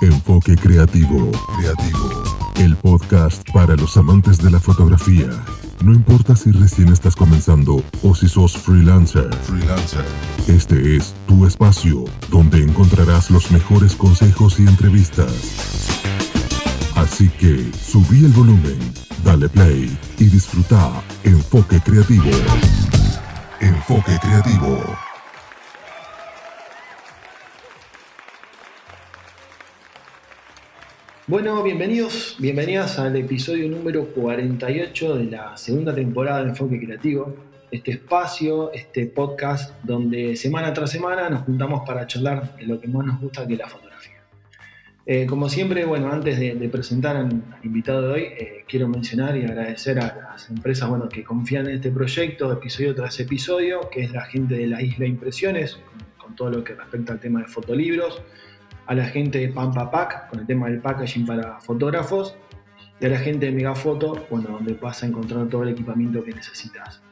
Enfoque Creativo. Creativo. El podcast para los amantes de la fotografía. No importa si recién estás comenzando o si sos freelancer. Freelancer. Este es tu espacio donde encontrarás los mejores consejos y entrevistas. Así que subí el volumen, dale play y disfruta Enfoque Creativo. Enfoque Creativo. Bueno, bienvenidos, bienvenidas al episodio número 48 de la segunda temporada de Enfoque Creativo. Este espacio, este podcast donde semana tras semana nos juntamos para charlar de lo que más nos gusta que es la fotografía. Eh, como siempre, bueno, antes de, presentar al, invitado de hoy, eh, quiero mencionar y agradecer a las empresas bueno, que confían en este proyecto, episodio tras episodio, que es la gente de la Isla Impresiones, con todo lo que respecta al tema de fotolibros a la gente de Pampa Pack, con el tema del packaging para fotógrafos, y a la gente de Megafoto, bueno, donde vas a encontrar todo el equipamiento que necesitas.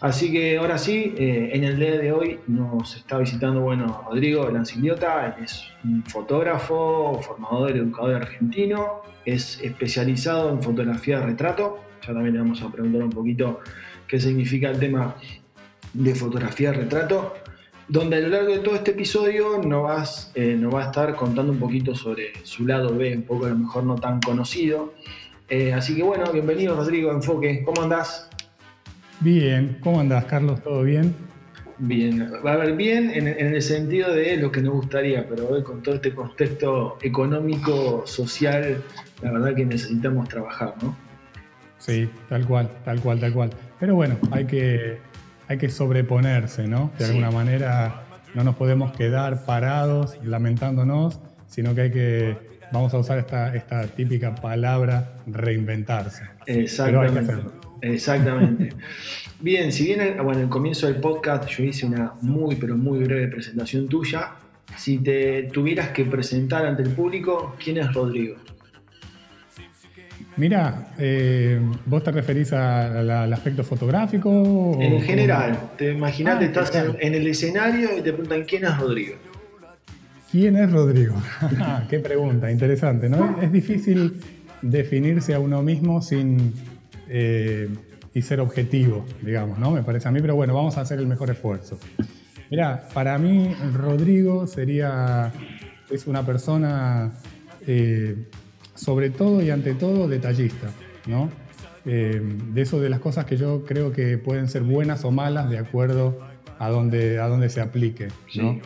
Así que ahora sí, eh, en el día de hoy nos está visitando, bueno, Rodrigo Lanciliota, él es un fotógrafo, formador, educador argentino, es especializado en fotografía de retrato, ya también le vamos a preguntar un poquito qué significa el tema de fotografía de retrato, donde a lo largo de todo este episodio nos, vas, eh, va a estar contando un poquito sobre su lado B, un poco a lo mejor no tan conocido. Eh, así que bueno, bienvenido Rodrigo Enfoque, ¿cómo andás? Bien, ¿cómo andás Carlos? ¿Todo bien? Bien, va a ver bien en, el sentido de lo que nos gustaría, pero hoy con todo este contexto económico, social, la verdad que necesitamos trabajar, ¿no? Sí, tal cual, tal cual, tal cual. Pero bueno, hay que, hay que sobreponerse, ¿no? De alguna manera no nos podemos quedar parados lamentándonos, sino que hay que, vamos a usar esta, esta típica palabra, reinventarse. Exactamente. Exactamente. Bien, si bien bueno, el comienzo del podcast yo hice una muy, pero muy breve presentación tuya, si te tuvieras que presentar ante el público, ¿quién es Rodrigo? Mira, eh, ¿vos te referís al aspecto fotográfico? En general, te imaginas, ah, estás en, el escenario y te preguntan quién es Rodrigo. ¿Quién es Rodrigo? Ah, qué pregunta, interesante, ¿no? Es difícil definirse a uno mismo sin eh, y ser objetivo, digamos, ¿no? Me parece a mí, pero bueno, vamos a hacer el mejor esfuerzo. Mira, para mí Rodrigo sería, es una persona eh, sobre todo y ante todo detallista, ¿no? Eh, de eso de las cosas que yo creo que pueden ser buenas o malas de acuerdo a donde, a donde se aplique, ¿no?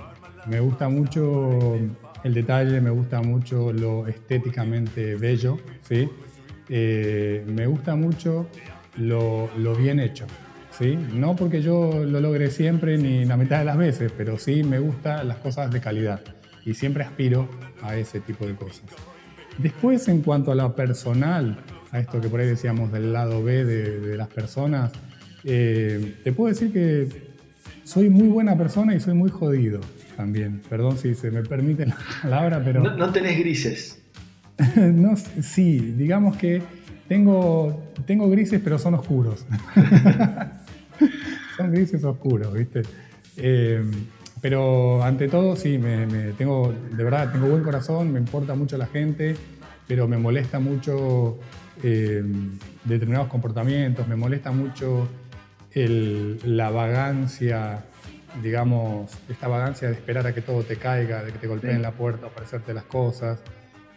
Me gusta mucho el detalle, me gusta mucho lo estéticamente bello, ¿sí? Eh, me gusta mucho lo, lo, bien hecho, ¿sí? No porque yo lo logre siempre ni la mitad de las veces, pero sí me gustan las cosas de calidad y siempre aspiro a ese tipo de cosas. Después, en cuanto a lo personal, a esto que por ahí decíamos del lado B de, las personas, eh, te puedo decir que soy muy buena persona y soy muy jodido también. Perdón si se me permite la palabra, pero... No, tenés grises. no, sí, digamos que tengo, tengo grises, pero son oscuros. son grises oscuros, ¿viste? Eh, pero ante todo, sí, me, tengo, de verdad, tengo buen corazón, me importa mucho la gente, pero me molesta mucho eh, determinados comportamientos, me molesta mucho la vagancia, digamos, esta vagancia de esperar a que todo te caiga, de que te golpeen la puerta, aparecerte las cosas.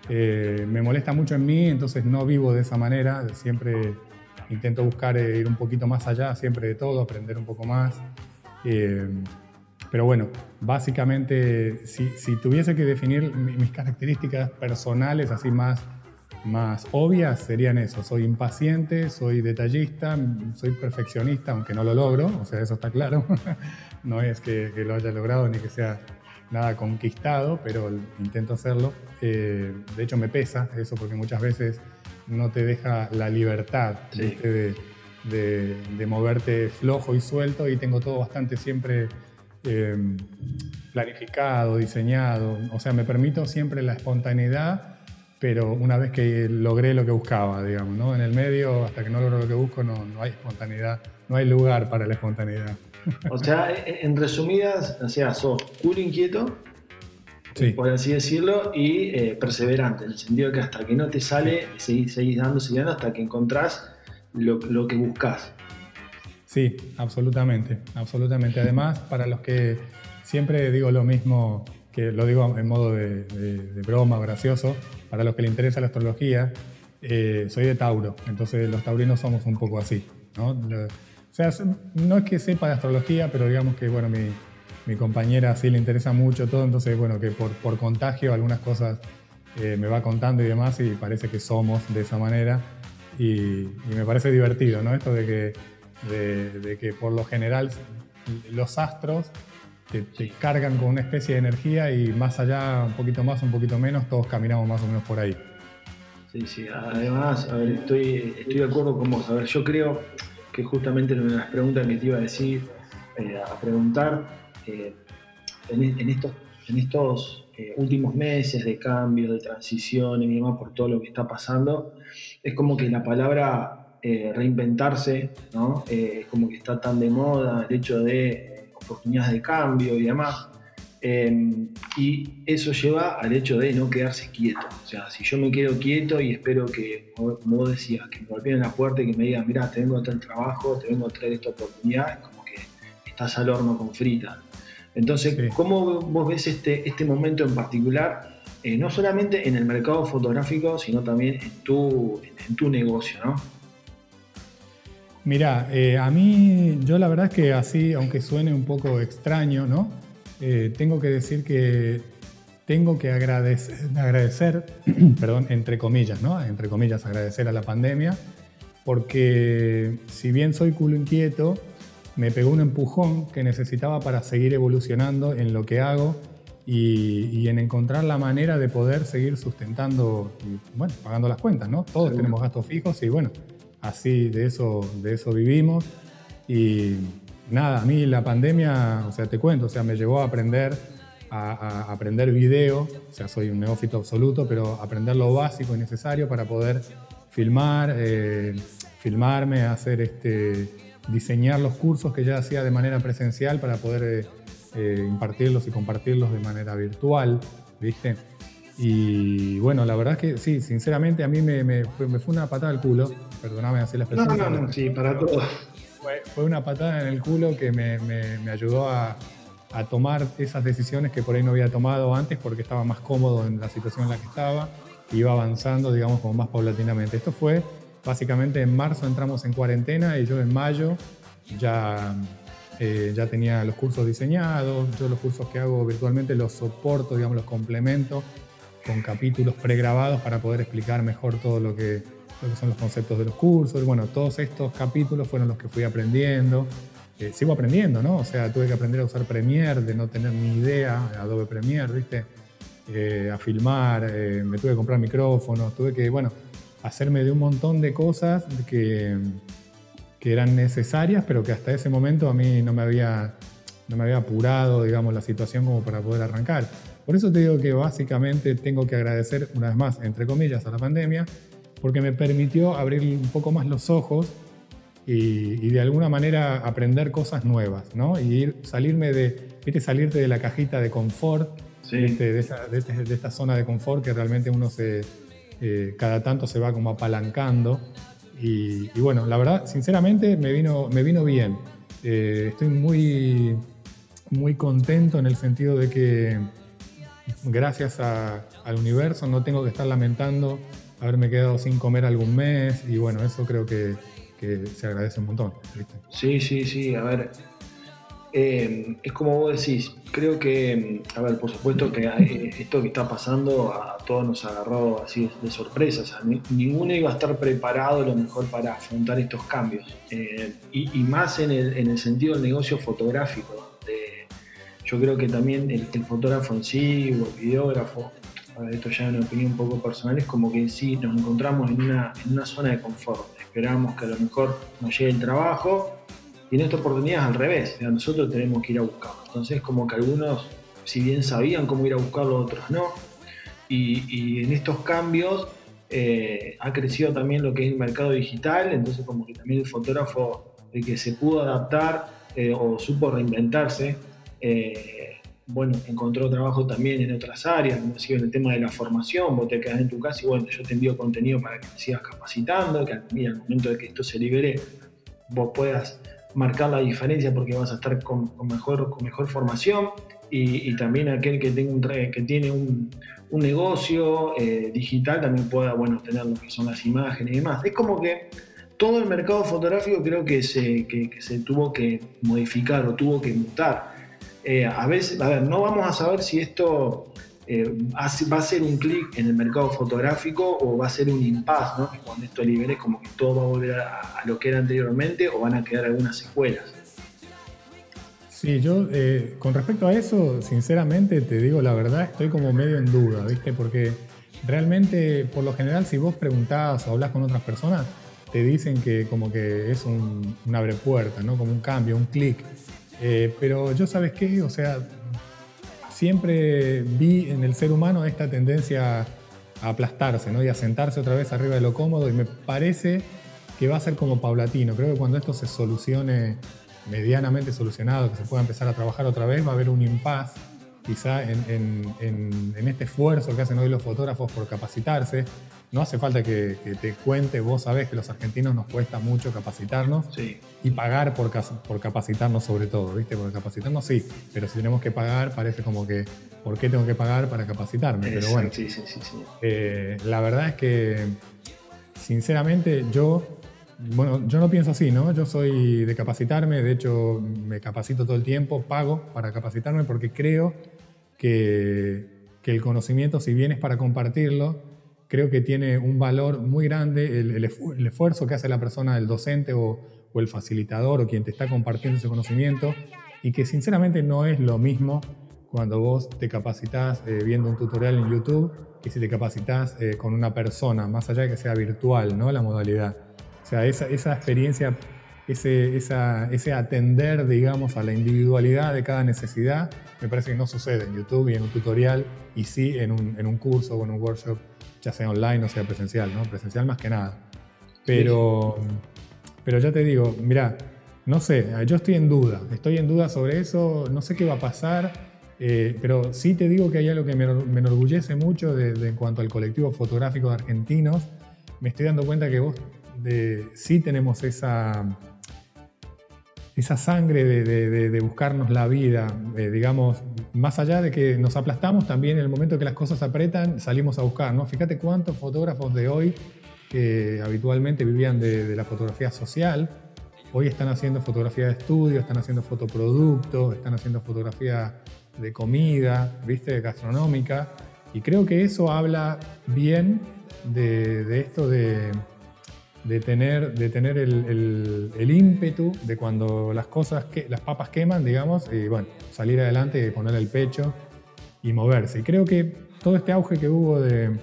Eh, me molesta mucho en mí, entonces no vivo de esa manera, siempre intento buscar eh, ir un poquito más allá, siempre de todo, aprender un poco más. Pero bueno, básicamente, si, tuviese que definir mis características personales así más, más obvias, serían eso. Soy impaciente, soy detallista, soy perfeccionista, aunque no lo logro, o sea, eso está claro. no es que, lo haya logrado ni que sea nada conquistado, pero intento hacerlo. Eh, de hecho, me pesa eso porque muchas veces no te deja la libertad de, de, moverte flojo y suelto y tengo todo bastante siempre Em, planificado, diseñado. O sea, me permito siempre la espontaneidad, pero una vez que logré lo que buscaba, digamos, ¿no? En el medio, hasta que no logro lo que busco, no, no hay espontaneidad, no hay lugar para la espontaneidad. O sea, en resumidas, o sea, sos cool inquieto. por así decirlo, y perseverante, en el sentido que hasta que no te sale, seguís, seguís dando, seguís hasta que encontrás lo, lo que buscas. Sí, absolutamente, absolutamente. Además, para los que siempre digo lo mismo, que lo digo en modo de, broma, gracioso, para los que le interesa la astrología, eh, soy de Tauro, entonces los taurinos somos un poco así, ¿no? O sea, no es que sepa de astrología, pero digamos que, bueno, mi, compañera sí le interesa mucho todo, entonces, bueno, que por, por contagio algunas cosas eh, me va contando y demás, y parece que somos de esa manera, y, y me parece divertido, ¿no? Esto de que de, que por lo general los astros te, cargan con una especie de energía y más allá, un poquito más, un poquito menos, todos caminamos más o menos por ahí. Sí, sí, además, a ver, estoy, estoy de acuerdo con vos. A ver, yo creo que justamente una de las preguntas que te iba a decir, eh, a preguntar, eh, en, estos, en estos eh, últimos meses de cambios, de transición y demás, por todo lo que está pasando, es como que la palabra eh, reinventarse, ¿no? Eh, como que está tan de moda el hecho de eh, oportunidades de cambio y demás. Em, y eso lleva al hecho de no quedarse quieto. O sea, si yo me quedo quieto y espero que, como vos decías, que me golpeen la puerta y que me digan, mira, te vengo a traer trabajo, te vengo a traer esta oportunidad, como que estás al horno con frita. Entonces, ¿cómo vos ves este, este momento en particular? no solamente en el mercado fotográfico, sino también en tu, en tu negocio, ¿no? Mira, eh, a mí, yo la verdad es que así, aunque suene un poco extraño, ¿no? Eh, tengo que decir que tengo que agradecer, agradecer perdón, entre comillas, ¿no? Entre comillas, agradecer a la pandemia, porque si bien soy culo inquieto, me pegó un empujón que necesitaba para seguir evolucionando en lo que hago y, en encontrar la manera de poder seguir sustentando y, bueno, pagando las cuentas, ¿no? Todos tenemos gastos fijos y bueno, así de eso, de eso vivimos. Y nada, a mí la pandemia, o sea, te cuento, o sea, me llevó a aprender a, aprender video, o sea, soy un neófito absoluto, pero aprender lo básico y necesario para poder filmar, eh, filmarme, hacer este, diseñar los cursos que ya hacía de manera presencial para poder eh, eh, impartirlos y compartirlos de manera virtual, ¿viste? Y bueno, la verdad es que sí, sinceramente a mí me, me, fue, una patada al culo, perdóname así la expresión. No, no, no, sí, para todo. Fue, una patada en el culo que me, me ayudó a, a, tomar esas decisiones que por ahí no había tomado antes porque estaba más cómodo en la situación en la que estaba, iba avanzando, digamos, como más paulatinamente. Esto fue básicamente en marzo entramos en cuarentena y yo en mayo ya, eh, ya tenía los cursos diseñados, yo los cursos que hago virtualmente los soporto, digamos, los complemento con capítulos pregrabados para poder explicar mejor todo lo que, son los conceptos de los cursos. Bueno, todos estos capítulos fueron los que fui aprendiendo. Eh, sigo aprendiendo, ¿no? O sea, tuve que aprender a usar Premiere, de no tener ni idea, Adobe Premiere, ¿viste? Eh, a filmar, eh, me tuve que comprar micrófonos, tuve que, bueno, hacerme de un montón de cosas que, que eran necesarias, pero que hasta ese momento a mí no me había, no me había apurado, digamos, la situación como para poder arrancar. Por eso te digo que básicamente tengo que agradecer una vez más, entre comillas, a la pandemia, porque me permitió abrir un poco más los ojos y, de alguna manera aprender cosas nuevas, ¿no? Y ir, salirme de, ¿viste? salirte de la cajita de confort, este, de, esta, zona de confort que realmente uno se, eh, cada tanto se va como apalancando. Y, bueno, la verdad, sinceramente, me vino, me vino bien. Eh, estoy muy, muy contento en el sentido de que gracias al universo no tengo que estar lamentando haberme quedado sin comer algún mes y bueno, eso creo que, se agradece un montón. Sí, sí, sí, a ver, eh, es como vos decís, creo que, a ver, por supuesto que esto que está pasando a todos nos ha agarrado así de sorpresa, ninguno iba a estar preparado lo mejor para afrontar estos cambios, eh, y, más en el, en el sentido del negocio fotográfico yo creo que también el, fotógrafo en sí o el videógrafo, esto ya es una opinión un poco personal, es como que en sí nos encontramos en una, en una zona de confort. Esperamos que a lo mejor nos llegue el trabajo y en esta oportunidad es al revés, nosotros tenemos que ir a buscarlo. Entonces como que algunos, si bien sabían cómo ir a buscarlo, otros no. Y, en estos cambios eh, ha crecido también lo que es el mercado digital, entonces como que también el fotógrafo, el que se pudo adaptar eh, o supo reinventarse, eh, bueno, encontró trabajo también en otras áreas, como decía, en el tema de la formación, vos te quedás en tu casa y bueno, yo te envío contenido para que te sigas capacitando, que al, momento de que esto se libere, vos puedas marcar la diferencia porque vas a estar con, mejor, con mejor formación. Y, también aquel que, tenga un, que tiene un, negocio eh, digital también pueda, bueno, tener lo que son las imágenes y demás. Es como que todo el mercado fotográfico creo que se, que se tuvo que modificar o tuvo que mutar eh, a veces, a ver, no vamos a saber si esto eh, va a ser un clic en el mercado fotográfico o va a ser un impasse, ¿no? cuando esto libere como que todo va a volver a, lo que era anteriormente o van a quedar algunas secuelas. Sí, yo eh, con respecto a eso, sinceramente te digo la verdad, estoy como medio en duda, ¿viste? Porque realmente, por lo general, si vos preguntás o hablas con otras personas, te dicen que como que es un, un abre puerta, ¿no? Como un cambio, un clic. Eh, pero yo, ¿sabes qué? O sea, siempre vi en el ser humano esta tendencia a aplastarse, ¿no? Y a sentarse otra vez arriba de lo cómodo y me parece que va a ser como paulatino. Creo que cuando esto se solucione medianamente solucionado, que se pueda empezar a trabajar otra vez, va a haber un impas quizá en, en, este esfuerzo que hacen hoy los fotógrafos por capacitarse, no hace falta que, te cuente, vos sabés que los argentinos nos cuesta mucho capacitarnos y pagar por, por capacitarnos sobre todo, ¿viste? Porque capacitarnos sí, pero si tenemos que pagar parece como que, ¿por qué tengo que pagar para capacitarme? pero bueno, sí, sí, sí, eh, la verdad es que, sinceramente, yo, bueno, yo no pienso así, ¿no? Yo soy de capacitarme, de hecho me capacito todo el tiempo, pago para capacitarme porque creo que, que el conocimiento, si bien es para compartirlo, creo que tiene un valor muy grande el, esfuerzo que hace la persona, el docente o, el facilitador o quien te está compartiendo ese conocimiento y que sinceramente no es lo mismo cuando vos te capacitas eh, viendo un tutorial en YouTube que si te capacitas eh, con una persona, más allá de que sea virtual, ¿no? La modalidad. O sea, esa, esa experiencia, ese, ese atender, digamos, a la individualidad de cada necesidad, me parece que no sucede en YouTube y en un tutorial, y sí en un, en un curso o en un workshop ya sea online o sea presencial, ¿no? Presencial más que nada. Pero, pero ya te digo, mira, no sé, yo estoy en duda, estoy en duda sobre eso, no sé qué va a pasar, eh, pero sí te digo que hay algo que me, enorgullece mucho de, en cuanto al colectivo fotográfico de argentinos. Me estoy dando cuenta que vos de, sí tenemos esa, esa sangre de, buscarnos la vida, eh, digamos, más allá de que nos aplastamos, también en el momento que las cosas apretan, salimos a buscar, ¿no? Fíjate cuántos fotógrafos de hoy que habitualmente vivían de, la fotografía social, hoy están haciendo fotografía de estudio, están haciendo fotoproductos, están haciendo fotografía de comida, ¿viste? Gastronómica, y creo que eso habla bien de esto de de tener, de tener el, el, ímpetu de cuando las cosas, que, las papas queman, digamos, y bueno, salir adelante y poner el pecho y moverse. Y creo que todo este auge que hubo de,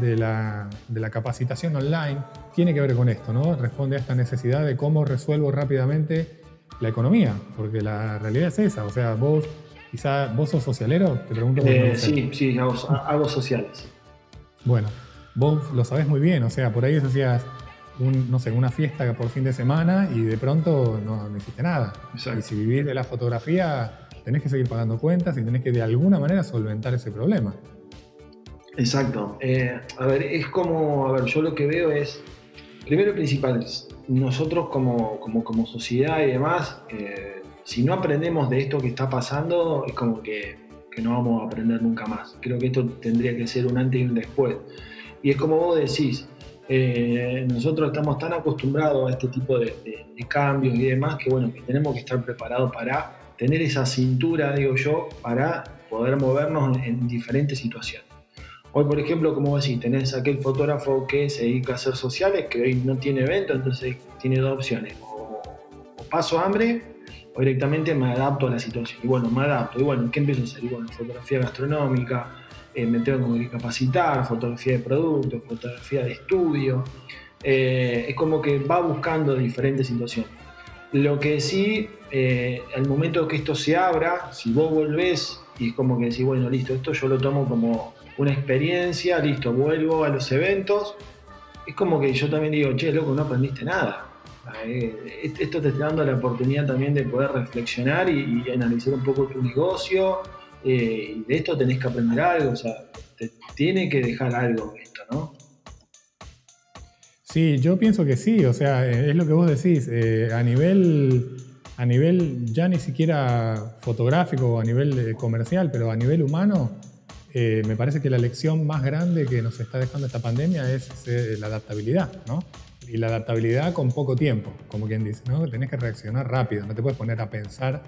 de, la, de la capacitación online tiene que ver con esto, ¿no? Responde a esta necesidad de cómo resuelvo rápidamente la economía, porque la realidad es esa, o sea, vos, quizá vos sos socialero, te pregunto. Eh, sí, sí, hago, hago sociales. Bueno, vos lo sabés muy bien, o sea, por ahí decías, no sé, una fiesta por fin de semana y de pronto no, no hiciste nada. Y si vivís de la fotografía, tenés que seguir pagando cuentas y tenés que de alguna manera solventar ese problema. Exacto. Eh, a ver, es como, a ver, yo lo que veo es, primero y principal, nosotros como, como, como sociedad y demás, eh, si no aprendemos de esto que está pasando, es como que, que, no vamos a aprender nunca más. Creo que esto tendría que ser un antes y un después. Y es como vos decís, eh, nosotros estamos tan acostumbrados a este tipo de, cambios y demás que bueno, tenemos que estar preparados para tener esa cintura, digo yo, para poder movernos en, diferentes situaciones. Hoy, por ejemplo, como decís, tenés aquel fotógrafo que se dedica a hacer sociales, que hoy no tiene evento, entonces tiene dos opciones. O, paso hambre o directamente me adapto a la situación. Y bueno, me adapto. Y bueno, ¿qué empiezo a hacer? Bueno, fotografía gastronómica, eh, me tengo que capacitar, fotografía de producto, fotografía de estudio. Eh, es como que va buscando diferentes situaciones. Lo que sí, eh, al momento que esto se abra, si vos volvés y es como que decís, bueno, listo, esto yo lo tomo como una experiencia, listo, vuelvo a los eventos, es como que yo también digo, che, loco, no aprendiste nada. esto te está dando la oportunidad también de poder reflexionar y analizar un poco tu negocio, eh, de esto tenés que aprender algo, o sea, te tiene que dejar algo esto, ¿no? Sí, yo pienso que sí, o sea, eh, es lo que vos decís, eh, a nivel a nivel ya ni siquiera fotográfico o a nivel comercial, pero a nivel humano, me parece que la lección más grande que nos está dejando esta pandemia es la adaptabilidad, ¿no? Y la adaptabilidad con poco tiempo, como quien dice, ¿no? Tenés que reaccionar rápido, no te puedes poner a pensar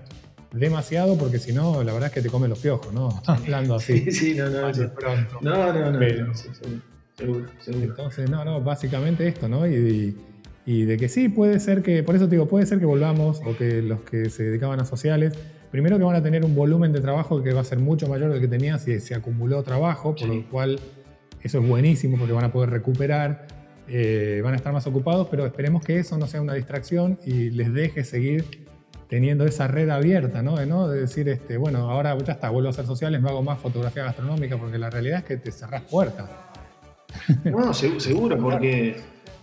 demasiado porque si no, la verdad es que te come los piojos, ¿no? Hablando así. Sí, sí, no, no. No, no, no. seguro, seguro, Entonces, no, no, básicamente esto, ¿no? Y, y, de que sí, puede ser que, por eso te digo, puede ser que volvamos o que los que se dedicaban a sociales, primero que van a tener un volumen de trabajo que va a ser mucho mayor del que tenían si se acumuló trabajo, por lo cual eso es buenísimo porque van a poder recuperar. Eh, van a estar más ocupados, pero esperemos que eso no sea una distracción y les deje seguir teniendo esa red abierta, ¿no? De, ¿no? de decir, este, bueno, ahora ya está, vuelvo a hacer sociales, no hago más fotografía gastronómica, porque la realidad es que te cerrás puertas. No, seguro, porque,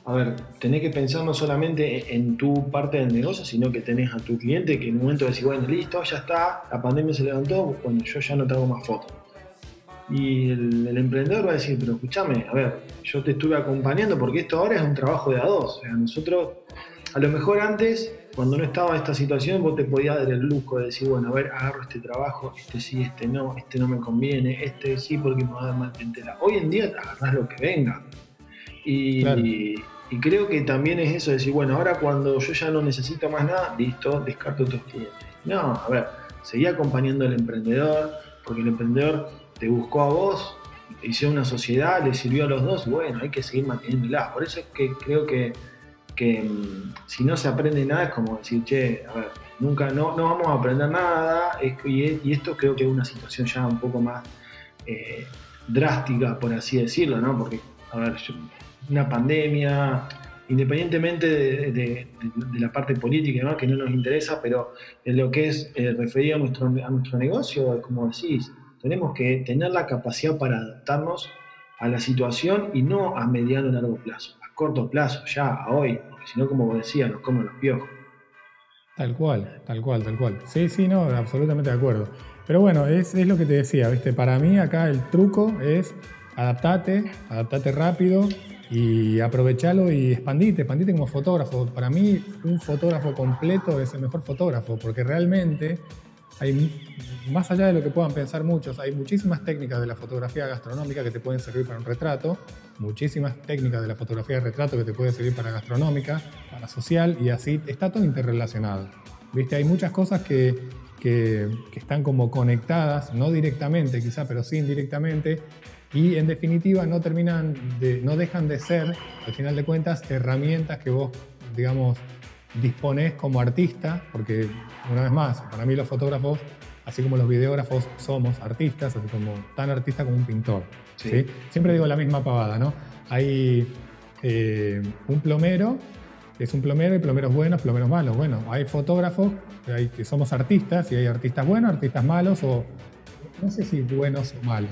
a ver, tenés que pensar no solamente en tu parte del negocio, sino que tenés a tu cliente que en un momento decís, bueno, listo, ya está, la pandemia se levantó, bueno, yo ya no te hago más fotos. Y el, el, emprendedor va a decir, pero escúchame, a ver, yo te estuve acompañando porque esto ahora es un trabajo de a dos. O sea, nosotros, a lo mejor antes cuando no estaba esta situación, vos te podías dar el lujo de decir, bueno, a ver, agarro este trabajo, este sí, este no, este no me conviene, este sí porque me va a dar mal entera. Hoy en día te agarrás lo que venga. Y, creo que también es eso, de decir, bueno, ahora cuando yo ya no necesito más nada, listo, descarto otros clientes. No, a ver, seguí acompañando al emprendedor, porque el emprendedor te buscó a vos, hicieron una sociedad, le sirvió a los dos, bueno, hay que seguir manteniéndola. Por eso es que creo que que mm, si no se aprende nada es como decir, che, a ver, nunca, no, no vamos a aprender nada, y, esto creo que es una situación ya un poco más eh, drástica, por así decirlo, ¿no? Porque, a ver, una pandemia, independientemente de, la parte política, ¿no? que no nos interesa, pero en lo que es eh, referido a nuestro, a nuestro negocio, como decís, tenemos que tener la capacidad para adaptarnos a la situación y no a mediano o largo plazo, a corto plazo, ya, a hoy, si no, como decía, nos comen los piojos. Tal cual, tal cual, tal cual. Sí, sí, no, absolutamente de acuerdo. Pero bueno, es, lo que te decía, ¿viste? Para mí acá el truco es adaptate, adaptate rápido y aprovechalo y expandite, expandite como fotógrafo. Para mí un fotógrafo completo es el mejor fotógrafo porque realmente hay, más allá de lo que puedan pensar muchos, hay muchísimas técnicas de la fotografía gastronómica que te pueden servir para un retrato, muchísimas técnicas de la fotografía de retrato que te pueden servir para gastronómica, para social, y así está todo interrelacionado. ¿Viste? Hay muchas cosas que, que, están como conectadas, no directamente quizá, pero sí indirectamente, y en definitiva no terminan de, no dejan de ser, al final de cuentas, herramientas que vos, digamos, dispones como artista, porque una vez más, para mí los fotógrafos, así como los videógrafos, somos artistas, así como tan artista como un pintor. Sí. Siempre digo la misma pavada, ¿no? Hay eh, un plomero, es un plomero, y plomeros buenos, plomeros malos. Bueno, hay fotógrafos hay, que somos artistas y hay artistas buenos, artistas malos o no sé si buenos o malos.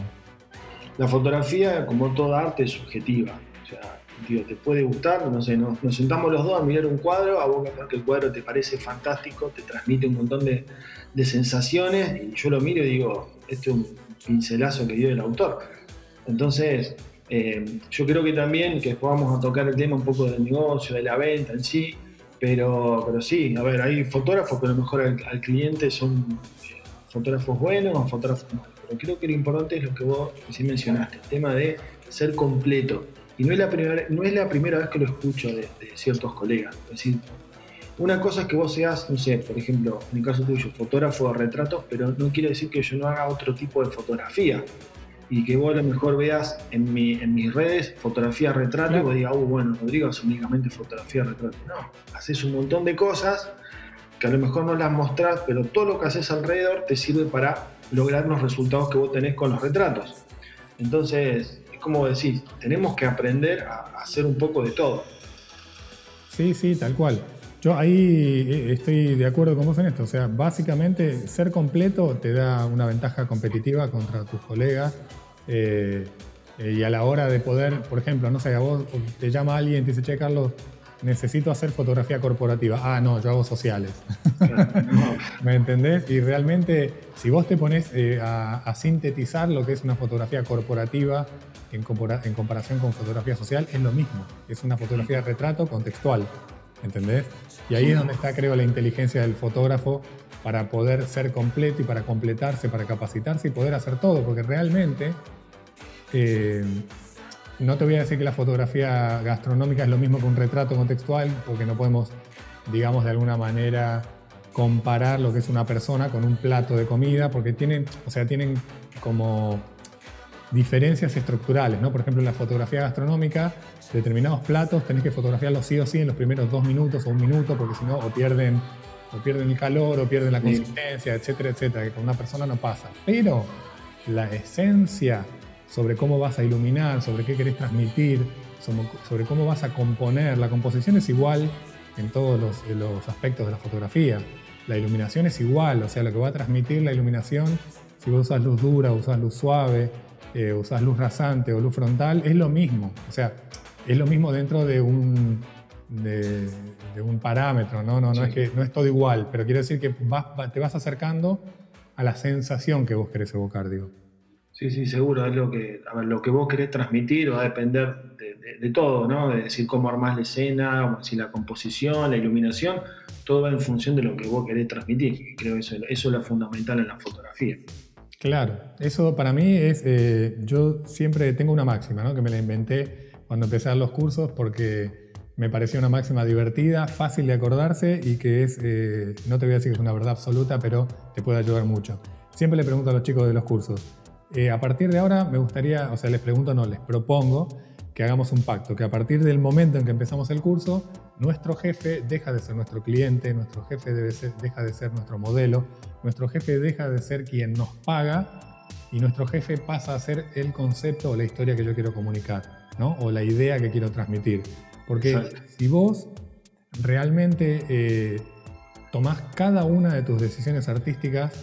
La fotografía, como toda arte, es subjetiva. O sea, te puede gustar, no sé, nos, sentamos los dos a mirar un cuadro, a vos que el cuadro te parece fantástico, te transmite un montón de, sensaciones, y yo lo miro y digo, este es un pincelazo que dio el autor. Entonces, eh, yo creo que también que vamos a tocar el tema un poco del negocio, de la venta en sí, pero, pero sí, a ver, hay fotógrafos que a lo mejor al, cliente son eh, fotógrafos buenos o fotógrafos malos, pero creo que lo importante es lo que vos sí mencionaste, el tema de ser completo. Y no es la primera, no es la primera vez que lo escucho de, ciertos colegas. Es decir, una cosa es que vos seas, no sé, por ejemplo, en el caso tuyo, fotógrafo de retratos, pero no quiere decir que yo no haga otro tipo de fotografía. Y que vos a lo mejor veas en, mi, en mis redes fotografía retrato y vos digas, uh, bueno, Rodrigo es únicamente fotografía retrato. No, haces un montón de cosas que a lo mejor no las mostrás, pero todo lo que haces alrededor te sirve para lograr los resultados que vos tenés con los retratos. Entonces, como decís, tenemos que aprender a, hacer un poco de todo. Sí, sí, tal cual. Yo ahí eh, estoy de acuerdo con vos en esto. O sea, básicamente ser completo te da una ventaja competitiva contra tus colegas. Eh, eh, y a la hora de poder, por ejemplo, no sé, a vos te llama alguien y te dice, che, Carlos, necesito hacer fotografía corporativa. Ah, no, yo hago sociales. ¿Me entendés? Y realmente, si vos te pones eh, a, sintetizar lo que es una fotografía corporativa en, comparación con fotografía social, es lo mismo. Es una fotografía de retrato contextual. ¿Entendés? Y ahí es donde está, creo, la inteligencia del fotógrafo para poder ser completo y para completarse, para capacitarse y poder hacer todo, porque realmente eh, no te voy a decir que la fotografía gastronómica es lo mismo que un retrato contextual, porque no podemos, digamos, de alguna manera comparar lo que es una persona con un plato de comida, porque tienen, o sea, tienen como diferencias estructurales, ¿no? Por ejemplo, en la fotografía gastronómica, determinados platos tenés que fotografiarlos sí o sí en los primeros dos minutos o un minuto, porque si no, o pierden o pierden el calor, o pierden la consistencia, etcétera, etcétera, que con una persona no pasa. Pero la esencia sobre cómo vas a iluminar, sobre qué querés transmitir, sobre cómo vas a componer, la composición es igual en todos los, aspectos de la fotografía. La iluminación es igual, o sea, lo que va a transmitir la iluminación, si vos usas luz dura, usas luz suave, eh, usas luz rasante o luz frontal, es lo mismo. O sea, es lo mismo dentro de un, de, un parámetro, ¿no? No, no, es que, no es todo igual, pero quiere decir que te vas acercando a la sensación que vos querés evocar, digo. Sí, sí, seguro. Es lo que, lo que vos querés transmitir va a depender de, todo, ¿no? De decir cómo armás la escena, si la composición, la iluminación, todo va en función de lo que vos querés transmitir. Creo que eso, eso es lo fundamental en la fotografía. Claro, eso para mí es, eh, yo siempre tengo una máxima, ¿no? Que me la inventé cuando empecé los cursos porque me pareció una máxima divertida, fácil de acordarse y que es, eh, no te voy a decir que es una verdad absoluta, pero te puede ayudar mucho. Siempre le pregunto a los chicos de los cursos, eh, a partir de ahora me gustaría, o sea, les pregunto, no, les propongo que hagamos un pacto, que a partir del momento en que empezamos el curso, nuestro jefe deja de ser nuestro cliente, nuestro jefe debe deja de ser nuestro modelo, nuestro jefe deja de ser quien nos paga y nuestro jefe pasa a ser el concepto o la historia que yo quiero comunicar, ¿no? o la idea que quiero transmitir. Porque si vos realmente eh, tomás cada una de tus decisiones artísticas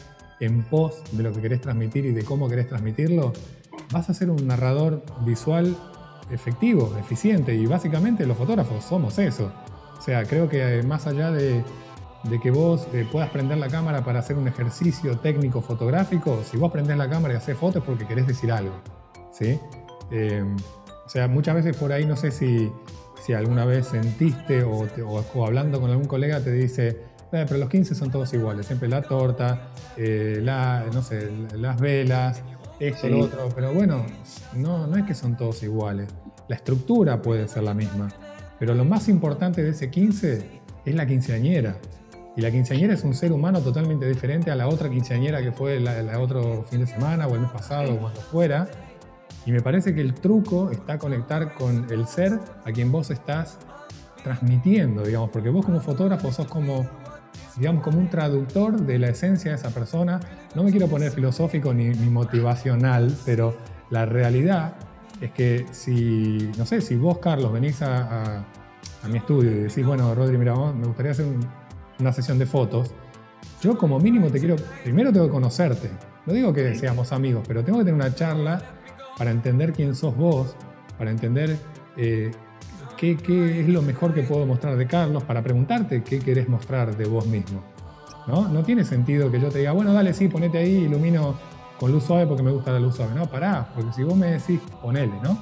en pos de lo que querés transmitir y de cómo querés transmitirlo, vas a ser un narrador visual efectivo, eficiente. Y básicamente los fotógrafos somos eso. O sea, creo que más allá de, que vos eh, puedas prender la cámara para hacer un ejercicio técnico fotográfico, si vos prendés la cámara y haces fotos es porque querés decir algo. ¿sí? Eh, o sea, muchas veces por ahí no sé si si alguna vez sentiste o, hablando con algún colega te dice, eh, pero los 15 son todos iguales, siempre la torta, eh, la, no sé, las velas, esto, lo otro, pero bueno, no, no es que son todos iguales, la estructura puede ser la misma, pero lo más importante de ese 15 es la quinceañera. Y la quinceañera es un ser humano totalmente diferente a la otra quinceañera que fue el otro fin de semana o el mes pasado o cuando fuera. Y me parece que el truco está conectar con el ser a quien vos estás transmitiendo, digamos, porque vos como fotógrafo sos como, digamos, como un traductor de la esencia de esa persona. No me quiero poner filosófico ni, motivacional, pero la realidad es que si, no sé, si vos, Carlos, venís a, mi estudio y decís, bueno, Rodri, mira, me gustaría hacer una sesión de fotos, yo como mínimo te quiero, primero tengo que conocerte. No digo que seamos amigos, pero tengo que tener una charla para entender quién sos vos, para entender eh, qué, es lo mejor que puedo mostrar de Carlos, para preguntarte qué querés mostrar de vos mismo. ¿no? no tiene sentido que yo te diga, bueno, dale, sí, ponete ahí, ilumino con luz suave porque me gusta la luz suave. No, pará, porque si vos me decís, ponele, ¿no?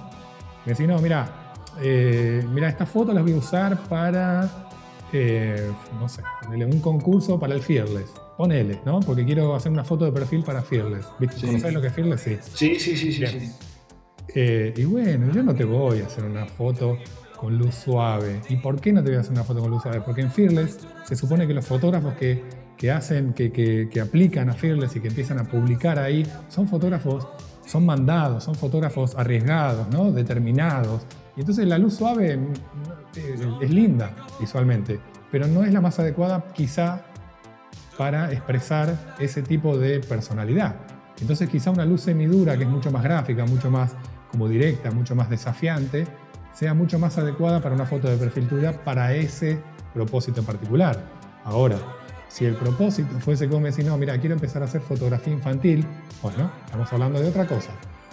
Me decís, no, mira, eh, mira, esta foto las voy a usar para, eh, no sé, un concurso para el Fearless. Ponele, ¿no? Porque quiero hacer una foto de perfil para Fearless. ¿Viste? ¿Conocés lo que es Fearless? Sí. Sí, sí, sí, sí. Eh, y bueno, yo no te voy a hacer una foto con luz suave. ¿Y por qué no te voy a hacer una foto con luz suave? Porque en Fearless se supone que los fotógrafos que, hacen, que, que, aplican a Fearless y que empiezan a publicar ahí, son fotógrafos, son mandados, son fotógrafos arriesgados, ¿no? Determinados. Y entonces la luz suave mm, es linda visualmente, pero no es la más adecuada quizá para expresar ese tipo de personalidad. Entonces quizá una luz semidura, que es mucho más gráfica, mucho más como directa, mucho más desafiante, sea mucho más adecuada para una foto de perfil tuya para ese propósito en particular. Ahora, si el propósito fuese como decir, no, mira, quiero empezar a hacer fotografía infantil, bueno, estamos hablando de otra cosa.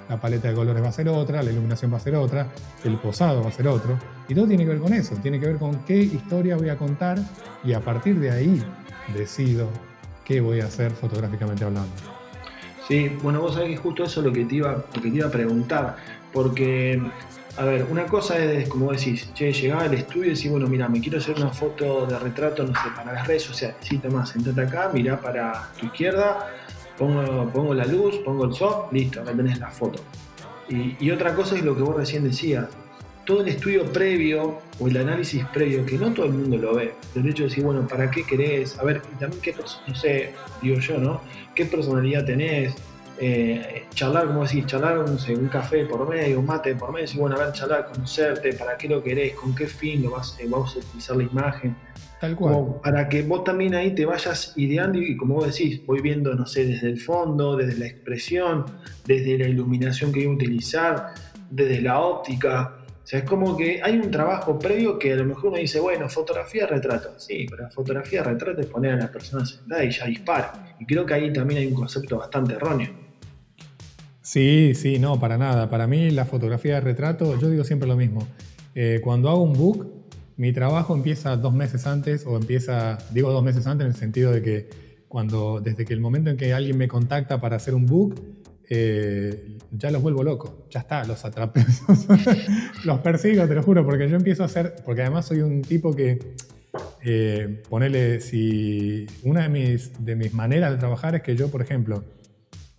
la paleta de colores va a ser otra, la iluminación va a ser otra, el posado va a ser otro. Y todo tiene que ver con eso, tiene que ver con qué historia voy a contar y a partir de ahí decido qué voy a hacer fotográficamente hablando. Sí, bueno, vos sabés que justo eso es lo que te iba, lo que te iba a preguntar, porque a ver, una cosa es, como decís, che, llegaba al estudio y decís, bueno, mira, me quiero hacer una foto de retrato, no sé, para las redes sociales. Sí, Tomás, sentate acá, mirá para tu izquierda, pongo, la luz, pongo el soft, listo, acá tenés la foto. Y, otra cosa es lo que vos recién decías, todo el estudio previo o el análisis previo, que no todo el mundo lo ve. El hecho de decir, bueno, ¿para qué querés? A ver, también qué, no sé, digo yo, ¿no? ¿Qué personalidad tenés? Eh, charlar, como decís, charlar un café por medio, un mate por medio, y bueno, a ver, charlar, conocerte, para qué lo querés, con qué fin lo vas, eh, a utilizar la imagen. Tal cual. para que vos también ahí te vayas ideando y como vos decís, voy viendo, no sé, desde el fondo, desde la expresión, desde la iluminación que voy a utilizar, desde la óptica. O sea, es como que hay un trabajo previo que a lo mejor uno dice, bueno, fotografía, retrato. Sí, pero fotografía, retrato es poner a la persona sentada y ya dispara. Y creo que ahí también hay un concepto bastante erróneo. Sí, sí, no, para nada. Para mí la fotografía de retrato, yo digo siempre lo mismo. Eh, cuando hago un book, mi trabajo empieza dos meses antes o empieza, digo dos meses antes en el sentido de que cuando, desde que el momento en que alguien me contacta para hacer un book, eh, ya los vuelvo locos. Ya está, los atrapé. los persigo, te lo juro, porque yo empiezo a hacer, porque además soy un tipo que, eh, ponele, si una de mis, de mis maneras de trabajar es que yo, por ejemplo,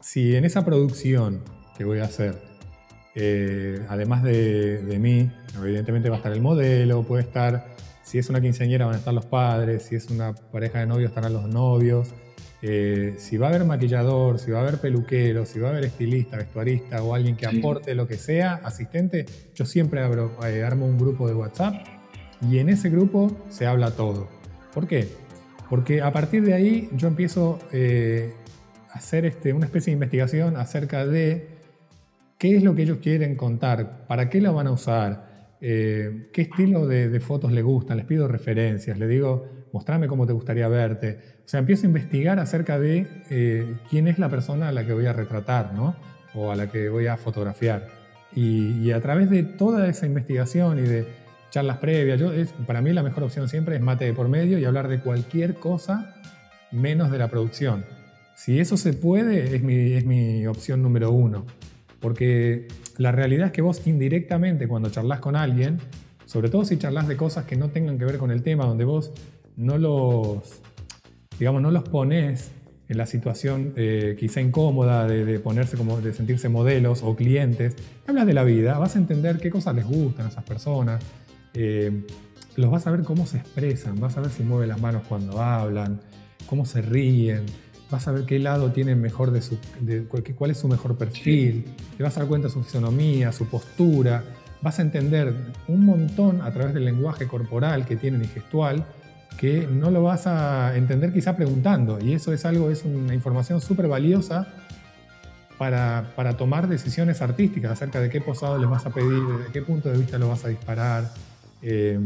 si en esa producción que voy a hacer, eh, además de, mí, evidentemente va a estar el modelo, puede estar, si es una quinceañera van a estar los padres, si es una pareja de novios estarán los novios, eh, si va a haber maquillador, si va a haber peluquero, si va a haber estilista, vestuarista o alguien que aporte lo que sea, asistente, yo siempre abro, eh, armo un grupo de WhatsApp y en ese grupo se habla todo. ¿Por qué? Porque a partir de ahí yo empiezo hacer este, una especie de investigación acerca de qué es lo que ellos quieren contar, para qué la van a usar, eh, qué estilo de, fotos le gustan, les pido referencias, les digo, mostrame cómo te gustaría verte. O sea, empiezo a investigar acerca de eh, quién es la persona a la que voy a retratar, ¿no? O a la que voy a fotografiar. Y, a través de toda esa investigación y de charlas previas, yo, para mí la mejor opción siempre es mate de por medio y hablar de cualquier cosa menos de la producción. Si eso se puede, es mi, opción número uno. Porque la realidad es que vos indirectamente cuando charlas con alguien, sobre todo si charlas de cosas que no tengan que ver con el tema, donde vos no los, digamos, no los pones en la situación eh, quizá incómoda de, ponerse como, de sentirse modelos o clientes, hablas de la vida, vas a entender qué cosas les gustan a esas personas, eh, los vas a ver cómo se expresan, vas a ver si mueven las manos cuando hablan, cómo se ríen, vas a ver qué lado tiene mejor de su, cuál es su mejor perfil, te vas a dar cuenta de su fisonomía, su postura, vas a entender un montón a través del lenguaje corporal que tienen y gestual que no lo vas a entender quizá preguntando. Y eso es algo, es una información súper valiosa para, para, tomar decisiones artísticas acerca de qué posado les vas a pedir, de qué punto de vista lo vas a disparar, eh,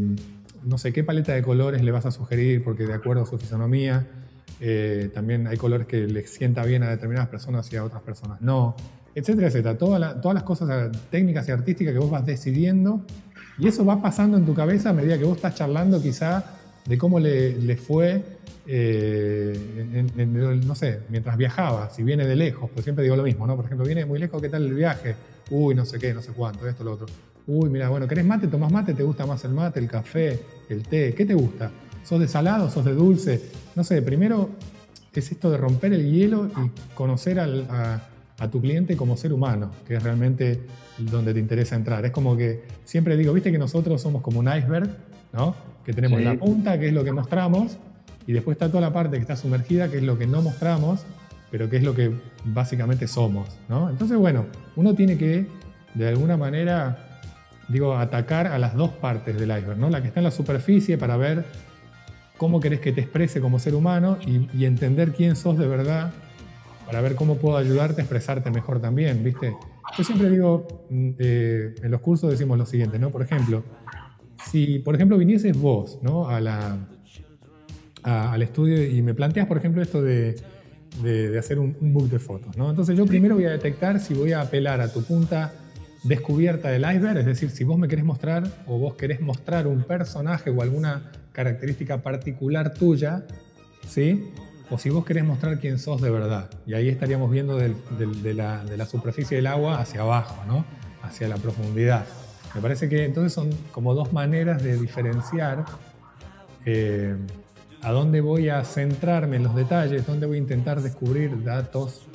no sé, qué paleta de colores le vas a sugerir porque de acuerdo a su fisonomía. Eh, también hay colores que les sienta bien a determinadas personas y a otras personas no, etcétera, etcétera. todas las cosas técnicas y artísticas que vos vas decidiendo y eso va pasando en tu cabeza a medida que vos estás charlando quizá de cómo le, fue, eh, no sé, mientras viajaba, si viene de lejos, pues siempre digo lo mismo, ¿no? Por ejemplo, viene muy lejos, ¿qué tal el viaje? Uy, no sé qué, no sé cuánto, esto, lo otro. Uy, mira, bueno, ¿querés mate? ¿Tomás mate? ¿Te gusta más el mate, el café, el té? ¿Qué te gusta? ¿Sos de salado? ¿Sos de dulce? No sé, primero es esto de romper el hielo y conocer a, tu cliente como ser humano, que es realmente donde te interesa entrar. Es como que siempre digo, viste que nosotros somos como un iceberg, ¿no? Que tenemos la punta, que es lo que mostramos, y después está toda la parte que está sumergida, que es lo que no mostramos, pero que es lo que básicamente somos, ¿no? Entonces, bueno, uno tiene que, de alguna manera, digo, atacar a las dos partes del iceberg, ¿no? La que está en la superficie para ver cómo querés que te exprese como ser humano y, entender quién sos de verdad para ver cómo puedo ayudarte a expresarte mejor también, ¿viste? Yo siempre digo, mm, eh, en los cursos decimos lo siguiente, ¿no? Por ejemplo, si por ejemplo vinieses vos, ¿no? A la, al estudio y me planteas, por ejemplo, esto de, de, hacer un, book de fotos. ¿no? Entonces yo primero voy a detectar si voy a apelar a tu punta descubierta del iceberg, es decir, si vos me querés mostrar o vos querés mostrar un personaje o alguna característica particular tuya, ¿sí? o si vos querés mostrar quién sos de verdad. Y ahí estaríamos viendo de, la, superficie del agua hacia abajo, ¿no? hacia la profundidad. Me parece que entonces son como dos maneras de diferenciar eh, a dónde voy a centrarme en los detalles, dónde voy a intentar descubrir datos,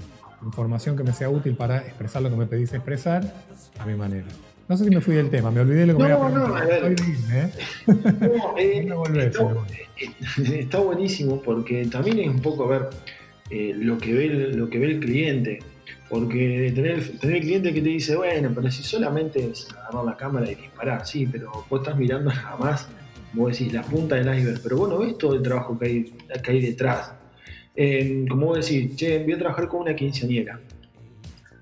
información que me sea útil para expresar lo que me pedís expresar a mi manera. No sé si me fui del tema, me olvidé de lo que me no, no, a ver. ¿eh? No, eh, está, buenísimo porque también es un poco ver eh, lo, que ve el, lo que ve el cliente. Porque tener, tener el cliente que te dice, bueno, pero si solamente es agarrar la cámara y disparar, sí, pero vos estás mirando nada más, vos decís, la punta del iceberg, pero vos no ves todo el trabajo que hay, que hay detrás. Como vos decís, che, voy a trabajar con una quinceañera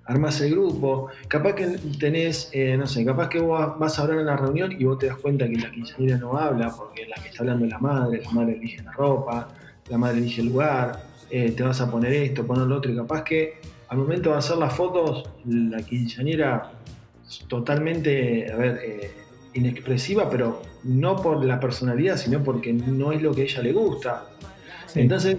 armas el grupo, capaz que tenés, eh, no sé, capaz que vos vas a hablar en la reunión y vos te das cuenta que la quinceañera no habla porque la que está hablando es la madre, la madre elige la ropa, la madre elige el lugar, eh, te vas a poner esto, poner lo otro, y capaz que al momento de hacer las fotos, la quinceañera totalmente, a ver, eh, inexpresiva, pero no por la personalidad, sino porque no es lo que a ella le gusta. Entonces,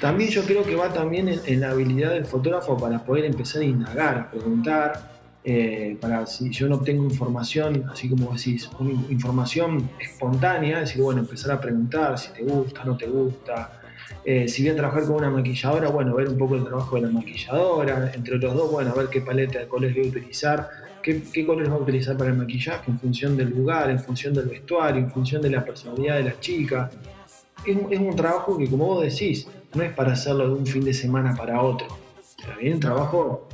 también yo creo que va también en, la habilidad del fotógrafo para poder empezar a indagar, a preguntar, eh, para si yo no obtengo información, así como decís, una información espontánea, decir, bueno, empezar a preguntar si te gusta, no te gusta. Eh, si voy a trabajar con una maquilladora, bueno, ver un poco el trabajo de la maquilladora, entre los dos, bueno, ver qué paleta de colores voy a utilizar, qué, qué colores voy a utilizar para el maquillaje en función del lugar, en función del vestuario, en función de la personalidad de la chica. Es, es un trabajo que, como vos decís, no es para hacerlo de un fin de semana para otro. Un trabajo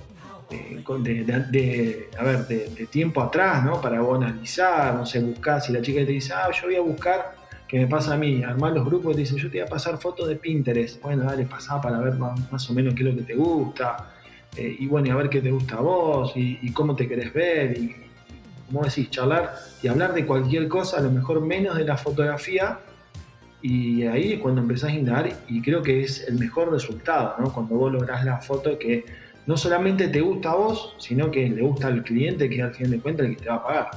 eh, de, a ver, de, tiempo atrás, ¿no? Para vos analizar, no sé, buscar. Si la chica te dice, ah, yo voy a buscar, que me pasa a mí, armar los grupos, te dicen, yo te voy a pasar fotos de Pinterest. Bueno, dale, pasá para ver más, o menos qué es lo que te gusta. Eh, y bueno, y a ver qué te gusta a vos y, cómo te querés ver. Y, como decís, charlar y hablar de cualquier cosa, a lo mejor menos de la fotografía y ahí es cuando empezás a indagar y creo que es el mejor resultado, ¿no? Cuando vos lográs la foto que no solamente te gusta a vos, sino que le gusta al cliente que al fin de cuentas el que te va a pagar.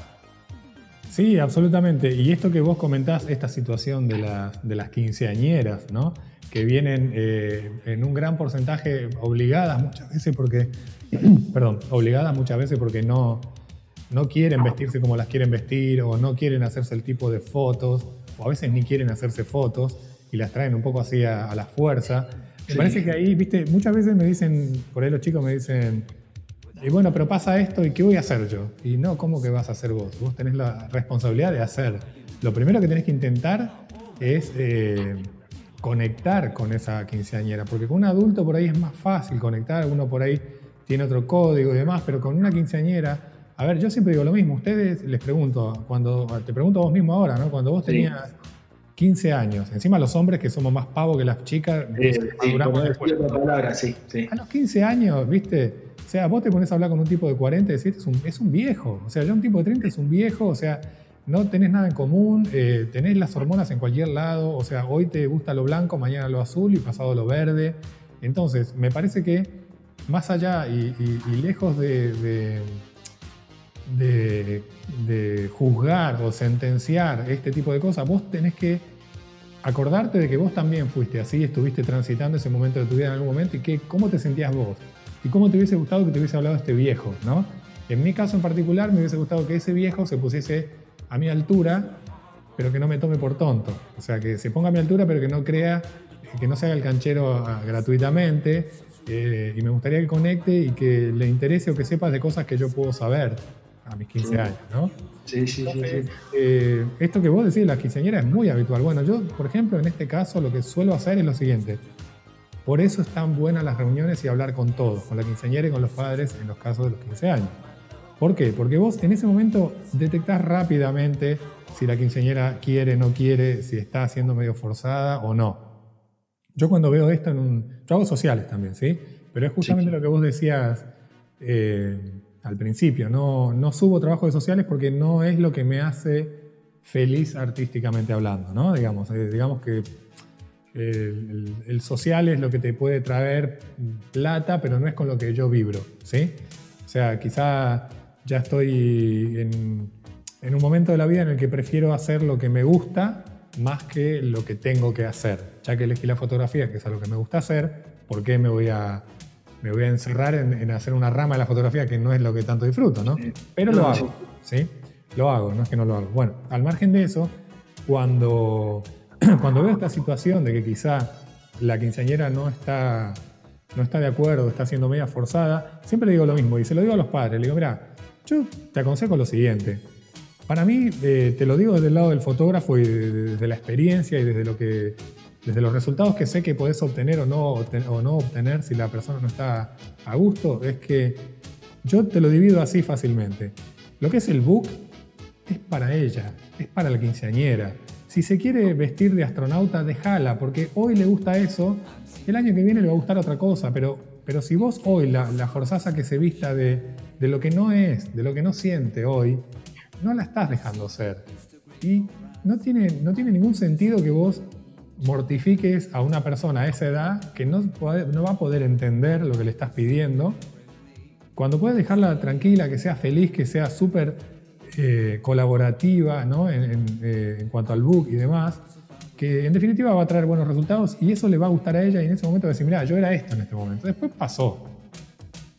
Sí, absolutamente. Y esto que vos comentás, esta situación de, las quinceañeras, ¿no? Que vienen eh, en un gran porcentaje obligadas muchas veces porque, perdón, obligadas muchas veces porque no, no quieren vestirse como las quieren vestir o no quieren hacerse el tipo de fotos o a veces ni quieren hacerse fotos y las traen un poco así a, la fuerza. Me parece que ahí, viste, muchas veces me dicen, por ahí los chicos me dicen, y bueno, pero pasa esto y ¿qué voy a hacer yo? Y no, ¿cómo que vas a hacer vos? Vos tenés la responsabilidad de hacer. Lo primero que tenés que intentar es eh, conectar con esa quinceañera, porque con un adulto por ahí es más fácil conectar, uno por ahí tiene otro código y demás, pero con una quinceañera a ver, yo siempre digo lo mismo. Ustedes les pregunto, cuando te pregunto a vos mismo ahora, ¿no? Cuando vos tenías 15 años, encima los hombres que somos más pavos que las chicas, sí, sí, palabra, sí, sí. A los 15 años, ¿viste? O sea, vos te pones a hablar con un tipo de 40 y decís, es un, es un viejo. O sea, ya un tipo de 30 es un viejo, o sea, no tenés nada en común, eh, tenés las hormonas en cualquier lado, o sea, hoy te gusta lo blanco, mañana lo azul y pasado lo verde. Entonces, me parece que más allá y, lejos de de, juzgar o sentenciar este tipo de cosas, vos tenés que acordarte de que vos también fuiste así, estuviste transitando ese momento de tu vida en algún momento y que, cómo te sentías vos y cómo te hubiese gustado que te hubiese hablado este viejo, ¿no? En mi caso en particular me hubiese gustado que ese viejo se pusiese a mi altura, pero que no me tome por tonto. O sea, que se ponga a mi altura, pero que no crea, que no se haga el canchero ah, gratuitamente. Eh, y me gustaría que conecte y que le interese o que sepas de cosas que yo puedo saber a mis 15 años, ¿no? Sí, sí, sí. Eh, esto que vos decís, la quinceañera es muy habitual. Bueno, yo, por ejemplo, en este caso lo que suelo hacer es lo siguiente. Por eso es tan buenas las reuniones y hablar con todos, con la quinceañera y con los padres en los casos de los 15 años. ¿Por qué? Porque vos en ese momento detectás rápidamente si la quinceañera quiere, no quiere, si está siendo medio forzada o no. Yo cuando veo esto en un... Yo hago sociales también, ¿sí? Pero es justamente lo que vos decías, eh, al principio. No, no subo trabajos de sociales porque no es lo que me hace feliz artísticamente hablando, ¿no? Digamos, eh, digamos que el, social es lo que te puede traer plata, pero no es con lo que yo vibro, ¿sí? O sea, quizá ya estoy en, en un momento de la vida en el que prefiero hacer lo que me gusta más que lo que tengo que hacer. Ya que elegí la fotografía, que es algo que me gusta hacer, ¿por qué me voy a, me voy a encerrar en, hacer una rama de la fotografía que no es lo que tanto disfruto, ¿no? Pero lo hago, ¿sí? Lo hago, no es que no lo hago. Bueno, al margen de eso, cuando, cuando veo esta situación de que quizá la quinceañera no está, no está de acuerdo, está siendo media forzada, siempre le digo lo mismo y se lo digo a los padres. Le digo, mira, yo te aconsejo lo siguiente. Para mí, eh, te lo digo desde el lado del fotógrafo y desde la experiencia y desde, lo que, desde los resultados que sé que podés obtener o no, obtener si la persona no está a gusto, es que yo te lo divido así fácilmente. Lo que es el book es para ella, es para la quinceañera. Si se quiere vestir de astronauta, déjala, porque hoy le gusta eso, el año que viene le va a gustar otra cosa, pero, pero si vos hoy la, la que se vista de, de lo que no es, de lo que no siente hoy, no la estás dejando ser. Y no tiene, no tiene ningún sentido que vos mortifiques a una persona a esa edad que no, no va a poder entender lo que le estás pidiendo. Cuando puedes dejarla tranquila, que sea feliz, que sea súper eh, colaborativa ¿no? Eh, en, cuanto al book y demás, que en definitiva va a traer buenos resultados y eso le va a gustar a ella y en ese momento va a decir, mira, yo era esto en este momento. Después pasó.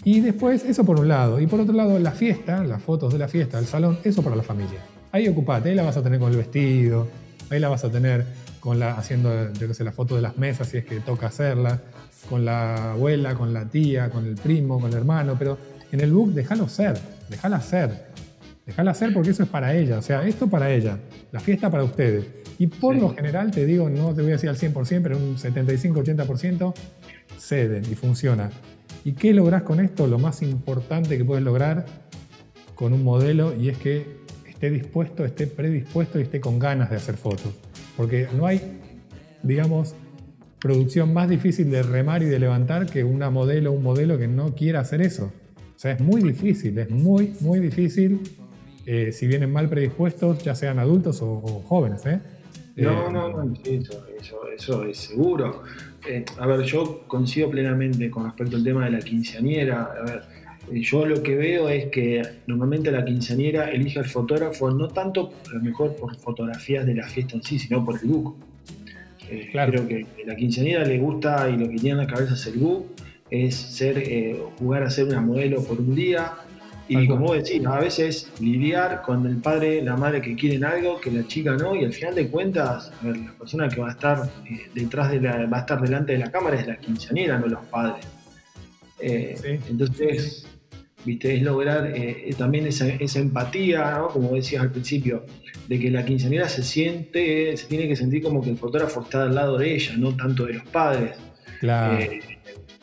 Y después, eso por un lado. Y por otro lado, la fiesta, las fotos de la fiesta, del salón, eso para la familia. Ahí ocupate, ahí la vas a tener con el vestido, ahí la vas a tener con la, haciendo, yo qué sé, la foto de las mesas si es que toca hacerla, con la abuela, con la tía, con el primo, con el hermano, pero en el book déjalo ser, déjala ser. Déjala ser porque eso es para ella, o sea, esto para ella, la fiesta para ustedes. Y por lo general, te digo, no te voy a decir al 100%, pero un 75-80% ceden y funciona. ¿Y qué lográs con esto? Lo más importante que puedes lograr con un modelo y es que esté dispuesto, esté predispuesto y esté con ganas de hacer fotos. Porque no hay, digamos, producción más difícil de remar y de levantar que una modelo, un modelo que no quiera hacer eso. O sea, es muy difícil, es muy, muy difícil eh, si vienen mal predispuestos, ya sean adultos o, jóvenes. ¿eh? No, eh, no, no, eso, eso, es seguro. Eh, a ver, yo coincido plenamente con respecto al tema de la quinceañera. A ver, yo lo que veo es que normalmente la quinceañera elige al fotógrafo no tanto a lo mejor por fotografías de la fiesta en sí, sino por el look. claro. Creo que a la quinceañera le gusta y lo que tiene en la cabeza es el look, es ser, jugar a ser una modelo por un día, y como vos decís, a veces lidiar con el padre, la madre que quieren algo, que la chica no, y al final de cuentas, la persona que va a estar eh, detrás de la, va a estar delante de la cámara es la quinceañera, no los padres. Eh, entonces, viste, es lograr eh, también esa, empatía, ¿no? como decías al principio, de que la quinceañera se siente, se tiene que sentir como que el fotógrafo está al lado de ella, no tanto de los padres. Claro.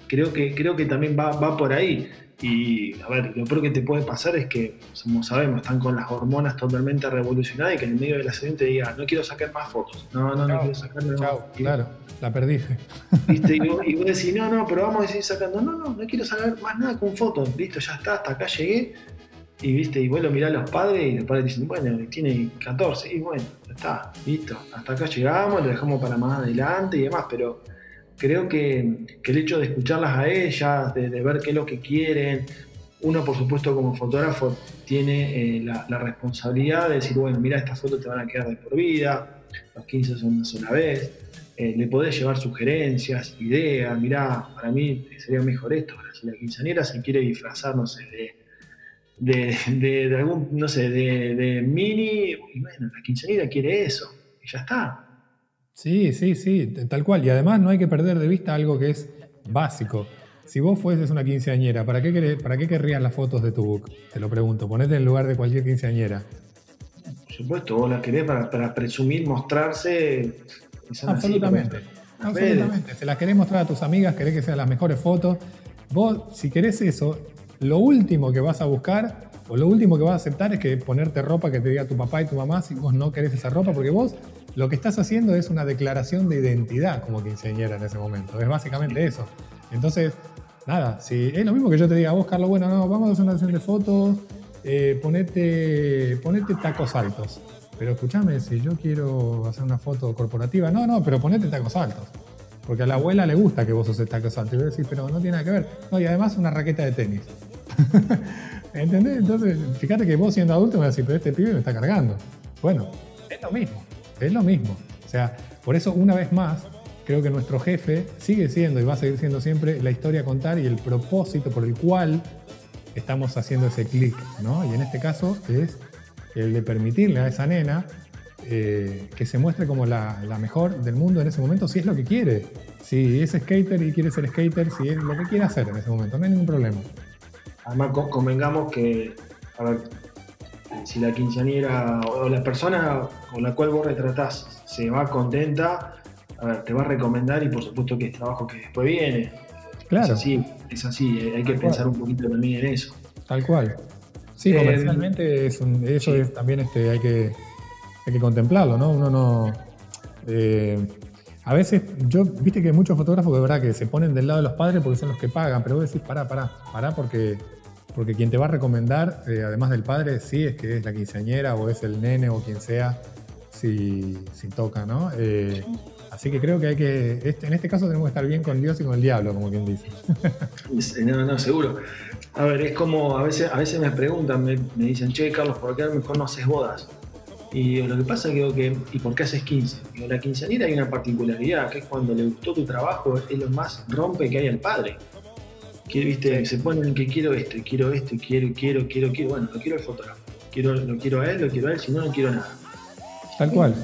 creo, que, creo que también va, va por ahí. Y a ver, lo peor que te puede pasar es que, como sabemos, están con las hormonas totalmente revolucionadas y que en el medio del accidente diga, no quiero sacar más fotos. No, no, no quiero sacar más fotos. Claro, la perdiste. ¿Viste? Y, vos, decís, no, no, pero vamos a seguir sacando. No, no, no quiero sacar más nada con fotos. Listo, ya está, hasta acá llegué. Y viste, y vos lo mirás a los padres y los padres dicen, bueno, tiene 14, y bueno, ya está, listo, hasta acá llegamos, lo dejamos para más adelante y demás, pero creo que, el hecho de escucharlas a ellas, de, ver qué es lo que quieren, uno por supuesto como fotógrafo tiene eh, la, responsabilidad de decir, bueno, mira, estas fotos te van a quedar de por vida, los 15 son una sola vez, eh, le podés llevar sugerencias, ideas, mira, para mí sería mejor esto, si la quinceañera se quiere disfrazar, no sé, de, de, algún, no sé, de, de mini, y bueno, la quinceañera quiere eso, y ya está, Sí, sí, sí, tal cual. Y además no hay que perder de vista algo que es básico. Si vos fueses una quinceañera, ¿para qué, ¿para qué querrías las fotos de tu book? Te lo pregunto, ponete en lugar de cualquier quinceañera. Por supuesto, vos las querés para, presumir, mostrarse. Absolutamente. absolutamente. Se las querés mostrar a tus amigas, querés que sean las mejores fotos. Vos, si querés eso, lo último que vas a buscar o lo último que vas a aceptar es que ponerte ropa que te diga tu papá y tu mamá si vos no querés esa ropa, porque vos lo que estás haciendo es una declaración de identidad como quinceañera en ese momento. Es básicamente eso. Entonces, nada, es lo mismo que yo te diga vos, Carlos, bueno, no, vamos a hacer una sesión de fotos, eh, ponete, tacos altos. Pero escúchame, si yo quiero hacer una foto corporativa, no, no, pero ponete tacos altos. Porque a la abuela le gusta que vos sos esta cosa. Te voy a decir, pero no tiene nada que ver. No, y además una raqueta de tenis. ¿Entendés? Entonces, fíjate que vos siendo adulto me vas a decir, pero este pibe me está cargando. Bueno, es lo mismo. Es lo mismo. O sea, por eso una vez más, creo que nuestro jefe sigue siendo y va a seguir siendo siempre la historia a contar y el propósito por el cual estamos haciendo ese clic, ¿no? Y en este caso es el de permitirle a esa nena eh, que se muestre como la, mejor del mundo en ese momento, si es lo que quiere. Si es skater y quiere ser skater, si es lo que quiere hacer en ese momento, no hay ningún problema. Además, convengamos que, si la quinceañera o la persona con la cual vos retratás se va contenta, a ver, te va a recomendar y por supuesto que es trabajo que después viene. Claro. Es así, es así, eh, hay que pensar un poquito también en eso. Tal cual. Sí, eh, comercialmente es eso es, también este, hay, que, hay que contemplarlo, ¿no? Uno no. Eh, a veces, yo, viste que hay muchos fotógrafos de verdad que se ponen del lado de los padres porque son los que pagan, pero vos decís, pará, pará, pará, porque, porque quien te va a recomendar, además del padre, sí es que es la quinceañera o es el nene o quien sea, si, si toca, ¿no? Así que creo que hay que, este, en este caso tenemos que estar bien con Dios y con el diablo, como quien dice. no, no, seguro. A ver, es como, a veces, a veces me preguntan, me, dicen, che, Carlos, ¿por qué a lo mejor no haces bodas? Y lo que pasa es que, que ¿y por qué haces 15? En la quinceañera hay una particularidad, que es cuando le gustó tu trabajo, es lo más rompe que hay al padre. Que, viste, se ponen que quiero esto, quiero esto, quiero, quiero, quiero, quiero, bueno, lo quiero el fotógrafo. Quiero, lo quiero a él, lo quiero a él, si no, no quiero nada. Tal cual.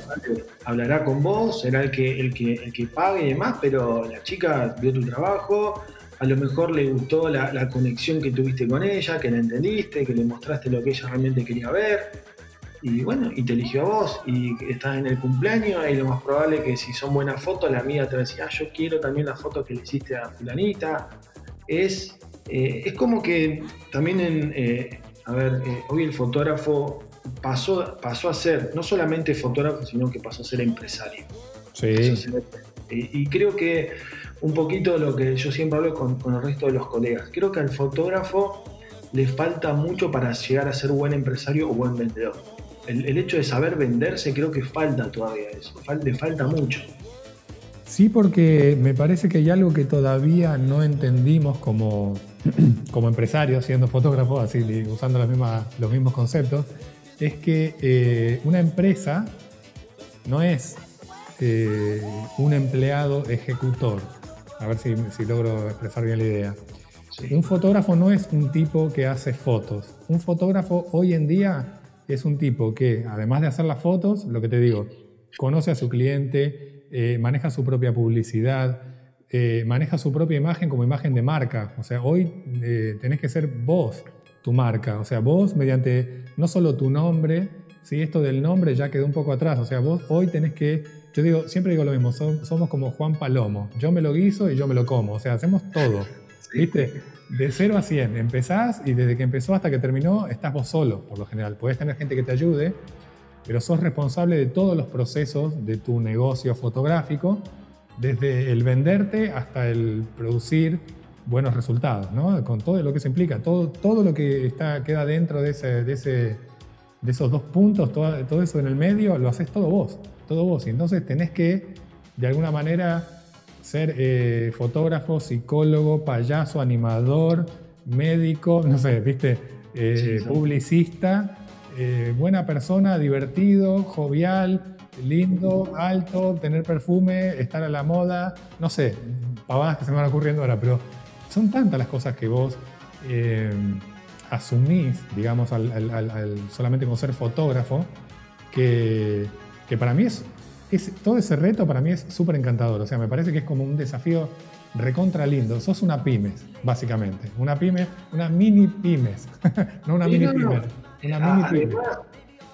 Hablará con vos, será el que, el que, el que pague y demás, pero la chica vio tu trabajo, a lo mejor le gustó la, conexión que tuviste con ella, que la entendiste, que le mostraste lo que ella realmente quería ver. Y bueno, y te eligió a vos, y estás en el cumpleaños, y lo más probable es que si son buenas fotos, la amiga te va a decir, ah, yo quiero también la foto que le hiciste a fulanita. Es, eh, es como que también en, eh, a ver, eh, hoy el fotógrafo pasó, pasó a ser no solamente fotógrafo, sino que pasó a ser empresario. Sí. y, creo que un poquito lo que yo siempre hablo con, el resto de los colegas, creo que al fotógrafo le falta mucho para llegar a ser buen empresario o buen vendedor. El, hecho de saber venderse creo que falta todavía eso, le falta mucho. Sí, porque me parece que hay algo que todavía no entendimos como, como empresarios, siendo fotógrafos, así usando las mismas, los mismos conceptos, es que eh, una empresa no es eh, un empleado ejecutor. A ver si, logro expresar bien la idea. Un fotógrafo no es un tipo que hace fotos. Un fotógrafo hoy en día es un tipo que, además de hacer las fotos, lo que te digo, conoce a su cliente, eh, maneja su propia publicidad, maneja su propia imagen como imagen de marca. O sea, hoy tenés que ser vos tu marca. O sea, vos mediante no solo tu nombre, si esto del nombre ya quedó un poco atrás. O sea, vos hoy tenés que, yo digo, siempre digo lo mismo, somos como Juan Palomo. Yo me lo guiso y yo me lo como. O sea, hacemos todo. ¿Viste? De 0 a 100. Empezás y desde que empezó hasta que terminó estás vos solo, por lo general. Podés tener gente que te ayude, pero sos responsable de todos los procesos de tu negocio fotográfico, desde el venderte hasta el producir buenos resultados, ¿no? Con todo lo que se implica, todo, todo lo que está, queda dentro de, ese, de, ese, de esos dos puntos, todo, todo, eso en el medio, lo haces todo vos, todo vos. Y entonces tenés que, de alguna manera, ser eh, fotógrafo, psicólogo, payaso, animador, médico, no sé, viste, eh, publicista, eh, buena persona, divertido, jovial, lindo, alto, tener perfume, estar a la moda, no sé, pavadas que se me van ocurriendo ahora, pero son tantas las cosas que vos eh, asumís, digamos, al, solamente con ser fotógrafo, que, para mí es, todo ese reto para mí es súper encantador. O sea, me parece que es como un desafío recontra lindo. Sos una pymes, básicamente. Una pyme, una mini pymes. no una mini pymes. Ah, pymes.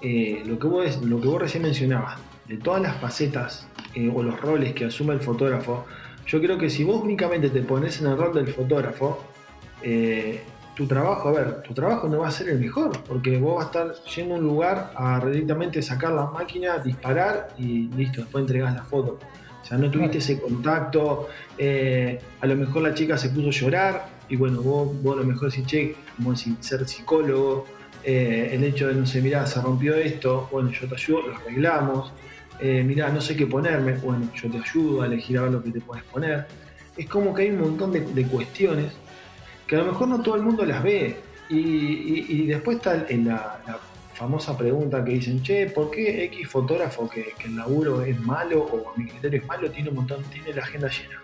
Eh, lo, que vos, lo que vos recién mencionabas, de todas las facetas eh, o los roles que asume el fotógrafo, yo creo que si vos únicamente te pones en el rol del fotógrafo, eh, tu trabajo, a ver, tu trabajo no va a ser el mejor, porque vos vas a estar yendo a un lugar a directamente sacar la máquina, disparar y listo, después entregás la foto. O sea, no tuviste ese contacto, eh, a lo mejor la chica se puso a llorar y bueno, vos, vos a lo mejor decís, che, como decir, ser psicólogo, eh, el hecho de, no sé, mirá, se rompió esto, bueno, yo te ayudo, lo arreglamos. eh, mirá, no sé qué ponerme, bueno, yo te ayudo a elegir a ver lo que te puedes poner. Es como que hay un montón de, cuestiones que a lo mejor no todo el mundo las ve. Y, después está en la, famosa pregunta que dicen, che, ¿por qué X fotógrafo que, el laburo es malo o a mi criterio es malo tiene un montón, tiene la agenda llena?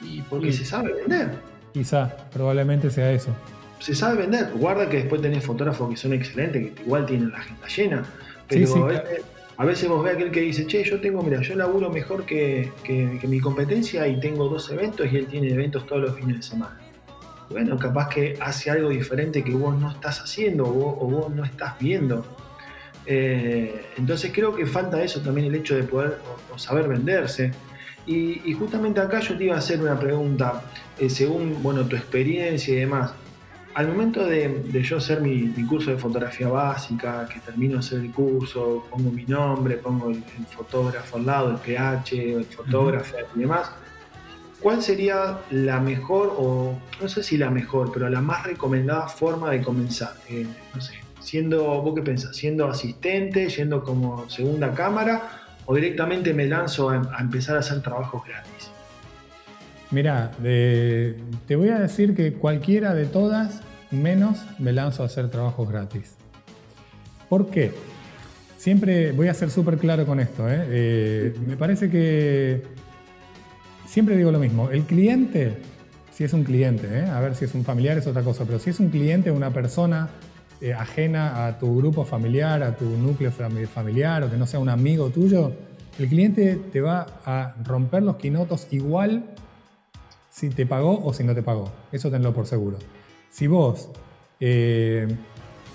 Y porque se sabe vender. Quizá, probablemente sea eso. Se sabe vender. Guarda que después tenés fotógrafos que son excelentes, que igual tienen la agenda llena. Pero a veces vos ves aquel que dice, che, yo tengo, mira, yo laburo mejor que, mi competencia y tengo dos eventos y él tiene eventos todos los fines de semana. Bueno, capaz que hace algo diferente que vos no estás haciendo o vos, no estás viendo. Eh, entonces creo que falta eso también, el hecho de poder saber venderse. Y, justamente acá yo te iba a hacer una pregunta, eh, según bueno, tu experiencia y demás al momento de, yo hacer mi, curso de fotografía básica, que termino de hacer el curso, pongo mi nombre, pongo el, fotógrafo al lado, el PH, el fotógrafo y demás, ¿cuál sería la mejor, o no sé si la mejor, pero la más recomendada forma de comenzar? Eh, no sé, siendo, ¿vos qué pensás? ¿Siendo asistente, yendo como segunda cámara, o directamente me lanzo a, a empezar a hacer trabajos gratis? Mira, te voy a decir que cualquiera de todas, menos me lanzo a hacer trabajos gratis. ¿Por qué? Siempre voy a ser súper claro con esto. ¿eh? Eh, me parece que siempre digo lo mismo. El cliente, si es un cliente, ¿eh? a ver si es un familiar es otra cosa, pero si es un cliente, una persona ajena a tu grupo familiar, a tu núcleo familiar o que no sea un amigo tuyo, el cliente te va a romper los quinotos igual si te pagó o si no te pagó. Eso tenlo por seguro. Si vos eh,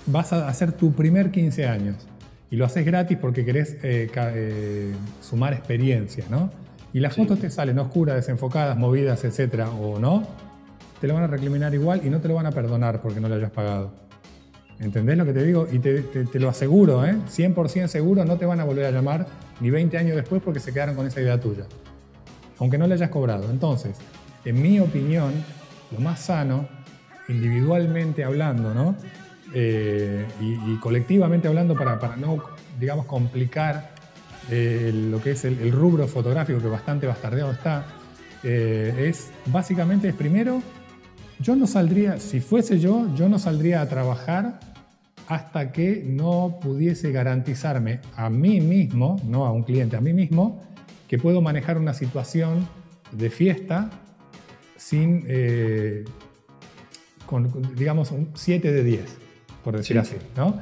vas a hacer tu primer 15 años y lo haces gratis porque querés eh, eh, sumar experiencia, ¿no? Y las fotos te salen oscuras, desenfocadas, movidas, etcétera, o no, te lo van a recriminar igual y no te lo van a perdonar porque no lo hayas pagado. ¿Entendés lo que te digo? Y te, te lo aseguro, ¿eh? 100% seguro, no te van a volver a llamar ni 20 años después porque se quedaron con esa idea tuya. Aunque no le hayas cobrado. Entonces, en mi opinión, lo más sano, individualmente hablando, ¿no? Eh, y, colectivamente hablando para, para, no, digamos, complicar eh, lo que es el, rubro fotográfico, que bastante bastardeado está, eh, es básicamente, es primero, yo no saldría, si fuese yo, yo no saldría a trabajar hasta que no pudiese garantizarme a mí mismo, no a un cliente, a mí mismo, que puedo manejar una situación de fiesta sin, eh, con, digamos, un 7 de 10, por decir así, ¿no?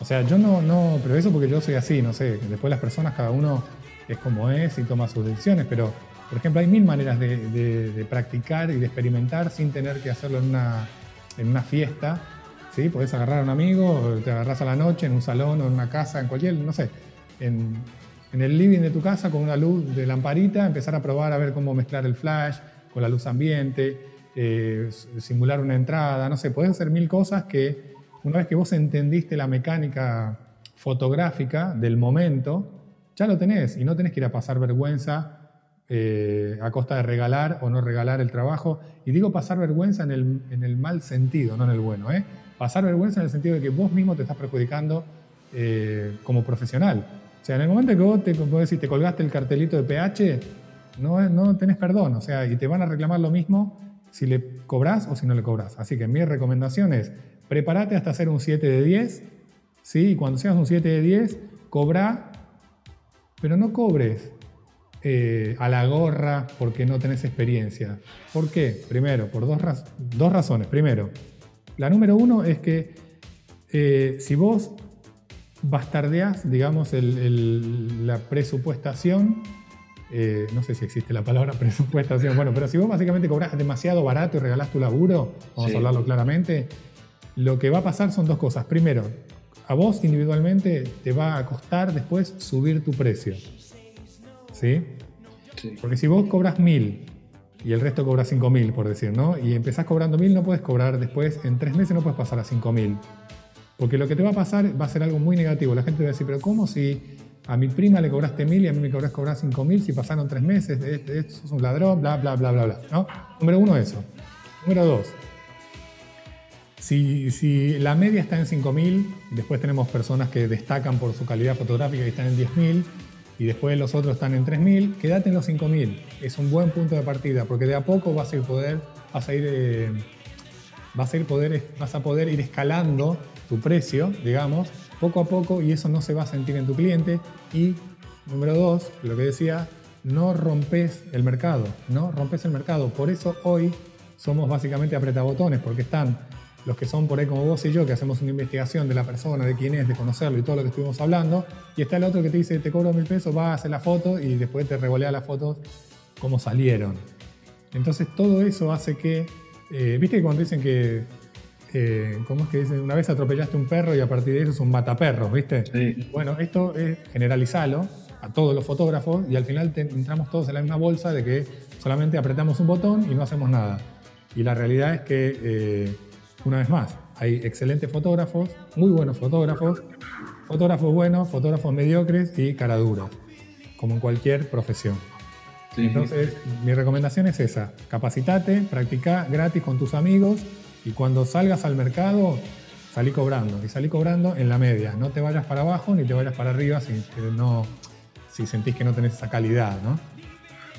O sea, yo no, no, pero eso porque yo soy así, no sé, después las personas, cada uno es como es y toma sus decisiones, pero, por ejemplo, hay mil maneras de, practicar y de experimentar sin tener que hacerlo en una, en una fiesta, ¿sí? Podés agarrar a un amigo, te agarras a la noche en un salón o en una casa, en cualquier, no sé, en, en el living de tu casa con una luz de lamparita, empezar a probar a ver cómo mezclar el flash, con la luz ambiente, eh, simular una entrada, no sé, puedes hacer mil cosas que una vez que vos entendiste la mecánica fotográfica del momento, ya lo tenés y no tenés que ir a pasar vergüenza eh, a costa de regalar o no regalar el trabajo. Y digo pasar vergüenza en el, mal sentido, no en el bueno. ¿eh? Pasar vergüenza en el sentido de que vos mismo te estás perjudicando como profesional. O sea, en el momento que vos te colgaste el cartelito de PH, no, no tenés perdón, o sea, y te van a reclamar lo mismo si le cobras o si no le cobras. Así que mi recomendación es, prepárate hasta hacer un 7 de 10, ¿sí? Y cuando seas un 7 de 10, cobra, pero no cobres eh, a la gorra porque no tenés experiencia. ¿Por qué? Primero, por dos, dos razones. Primero, la número uno es que eh, si vos bastardeás, digamos, la presupuestación, eh, no sé si existe la palabra presupuestación, bueno, pero si vos básicamente cobras demasiado barato y regalás tu laburo, vamos a hablarlo claramente, lo que va a pasar son dos cosas. Primero, a vos individualmente te va a costar después subir tu precio. ¿Sí? Porque si vos cobras mil y el resto cobra cinco mil, por decir, ¿no? Y empezás cobrando mil, no puedes cobrar después, en tres meses no puedes pasar a cinco mil. Porque lo que te va a pasar va a ser algo muy negativo. La gente va a decir, pero ¿cómo si a mi prima le cobraste mil y a mí me cobras cobrar cinco mil si pasaron tres meses, esto es un ladrón, bla, bla, bla, bla, bla. ¿no? Número uno, eso. Número dos, si, si la media está en 5.000, después tenemos personas que destacan por su calidad fotográfica y están en 10.000, y después los otros están en 3.000, quédate en los 5.000. Es un buen punto de partida porque de a poco vas a ir, poder, vas a ir, eh, vas a ir poder, vas a poder ir escalando tu precio, digamos, poco a poco y eso no se va a sentir en tu cliente. Y número dos, lo que decía, no rompes el mercado, no rompes el mercado. Por eso hoy somos básicamente apretabotones, porque están los que son por ahí como vos y yo, que hacemos una investigación de la persona, de quién es, de conocerlo y todo lo que estuvimos hablando, y está el otro que te dice, te cobro mil pesos, va a hacer la foto y después te revolea las fotos como salieron. Entonces todo eso hace que, eh, viste que cuando dicen que, eh, ¿cómo es que dicen? Una vez atropellaste un perro y a partir de eso es un mataperros, ¿viste? Bueno, esto es generalizarlo a todos los fotógrafos y al final entramos todos en la misma bolsa de que solamente apretamos un botón y no hacemos nada. Y la realidad es que, eh, una vez más, hay excelentes fotógrafos, muy buenos fotógrafos, fotógrafos buenos, fotógrafos mediocres y caraduras, como en cualquier profesión. Entonces, mi recomendación es esa, capacitate, practica gratis con tus amigos y cuando salgas al mercado, salí cobrando. Y salí cobrando en la media. No te vayas para abajo ni te vayas para arriba si, no, si sentís que no tenés esa calidad, ¿no?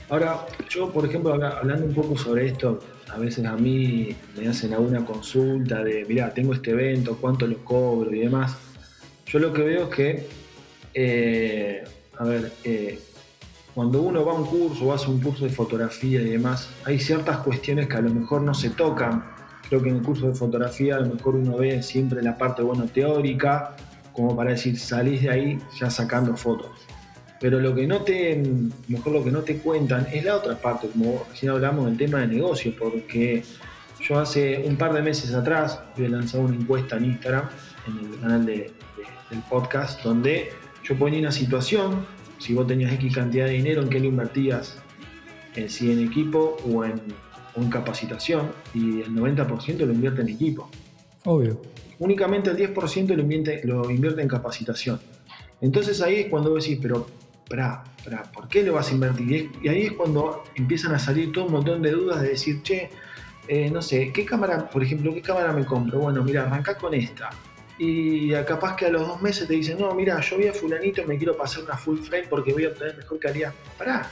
Ahora, yo, por ejemplo, hablando un poco sobre esto, a veces a mí me hacen alguna consulta de, mira, tengo este evento, cuánto lo cobro y demás. Yo lo que veo es que, eh, a ver, eh, cuando uno va a un curso o hace un curso de fotografía y demás, hay ciertas cuestiones que a lo mejor no se tocan. Creo que en el curso de fotografía a lo mejor uno ve siempre la parte bueno teórica, como para decir, salís de ahí ya sacando fotos pero lo que no te, mejor lo que no te cuentan es la otra parte, como recién hablamos del tema de negocio, porque yo hace un par de meses atrás había lanzado una encuesta en Instagram, en el canal de, del podcast, donde yo ponía una situación, si vos tenías X cantidad de dinero, ¿en qué lo invertías? En, si en equipo o en, en capacitación, y el 90% lo invierte en equipo. Obvio. Únicamente el 10% lo invierte, lo invierte en capacitación. Entonces ahí es cuando decís, pero para, ¿por qué lo vas a invertir? Y ahí es cuando empiezan a salir todo un montón de dudas de decir, che, eh, no sé, ¿qué cámara, por ejemplo, qué cámara me compro? Bueno, mira, arranca con esta. Y capaz que a los dos meses te dicen, no, mira, yo voy a fulanito, me quiero pasar una full frame porque voy a obtener mejor calidad. Pará,